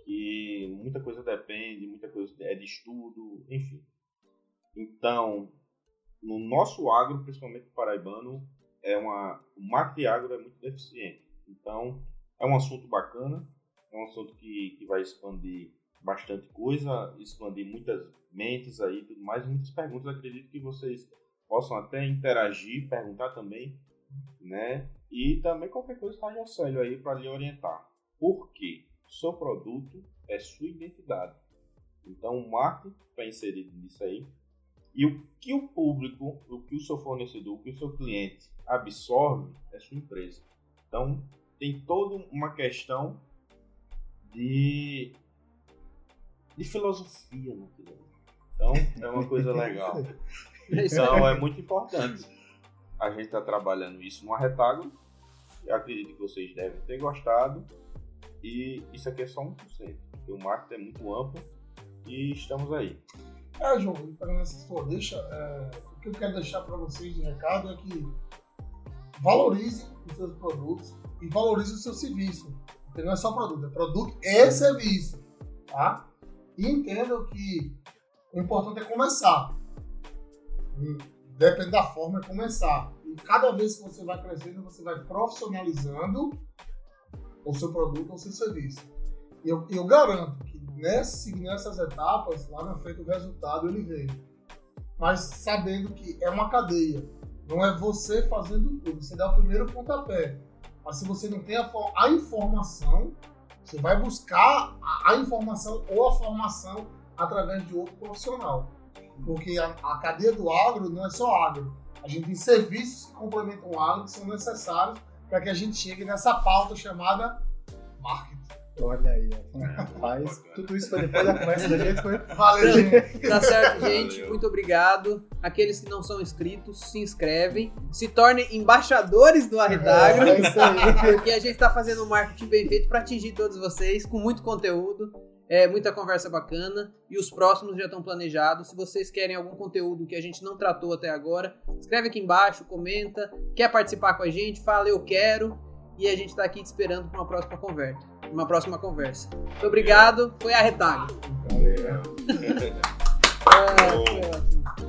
que muita coisa depende, muita coisa é de estudo, enfim. Então, no nosso agro, principalmente paraibano, é uma, o marketing agro é muito deficiente. Então, é um assunto bacana, é um assunto que, que vai expandir bastante coisa, expandir muitas mentes aí, tudo mais, muitas perguntas. Acredito que vocês possam até interagir, perguntar também, né? E também qualquer coisa está ao Célio aí para lhe orientar. Por quê? Seu produto é sua identidade. Então, o marketing está inserido nisso aí. E o que o público, o que o seu fornecedor, o que o seu cliente absorve é sua empresa. Então, tem toda uma questão de, de filosofia no Então, é uma coisa legal. Então, é muito importante. A gente está trabalhando isso no Arretágono. Eu acredito que vocês devem ter gostado. E isso aqui é só 1%. Porque o marketing é muito amplo. E estamos aí. É, João, para essa sua deixa, é, o que eu quero deixar para vocês de recado é que valorize os seus produtos e valorize o seu serviço. Porque não é só produto, é produto e serviço. Tá? E entendam que o importante é começar. E depende da forma, é começar. E cada vez que você vai crescendo, você vai profissionalizando o seu produto ou o seu serviço. E eu, eu garanto que nessa, seguindo essas etapas, lá na frente o resultado ele vem. Mas sabendo que é uma cadeia. Não é você fazendo tudo. Você dá o primeiro pontapé. Mas se você não tem a, a informação, você vai buscar a, a, informação ou a formação através de outro profissional. Porque a, a, cadeia do agro não é só agro. A gente tem serviços que complementam o agro que são necessários para que a gente chegue nessa pauta chamada marketing. Olha aí, rapaz, tudo isso foi depois da conversa da gente, foi... Valeu, gente. Tá certo, gente, muito obrigado. Aqueles que não são inscritos, se inscrevem, se tornem embaixadores do Arredagro, É isso aí. porque a gente tá fazendo um marketing bem feito para atingir todos vocês, com muito conteúdo, é, muita conversa bacana, e os próximos já estão planejados. Se vocês querem algum conteúdo que a gente não tratou até agora, escreve aqui embaixo, comenta, quer participar com a gente, fala eu quero, e a gente está aqui te esperando para uma próxima conversa. Uma próxima conversa. Muito obrigado, foi a Retago. Valeu. É, foi ótimo.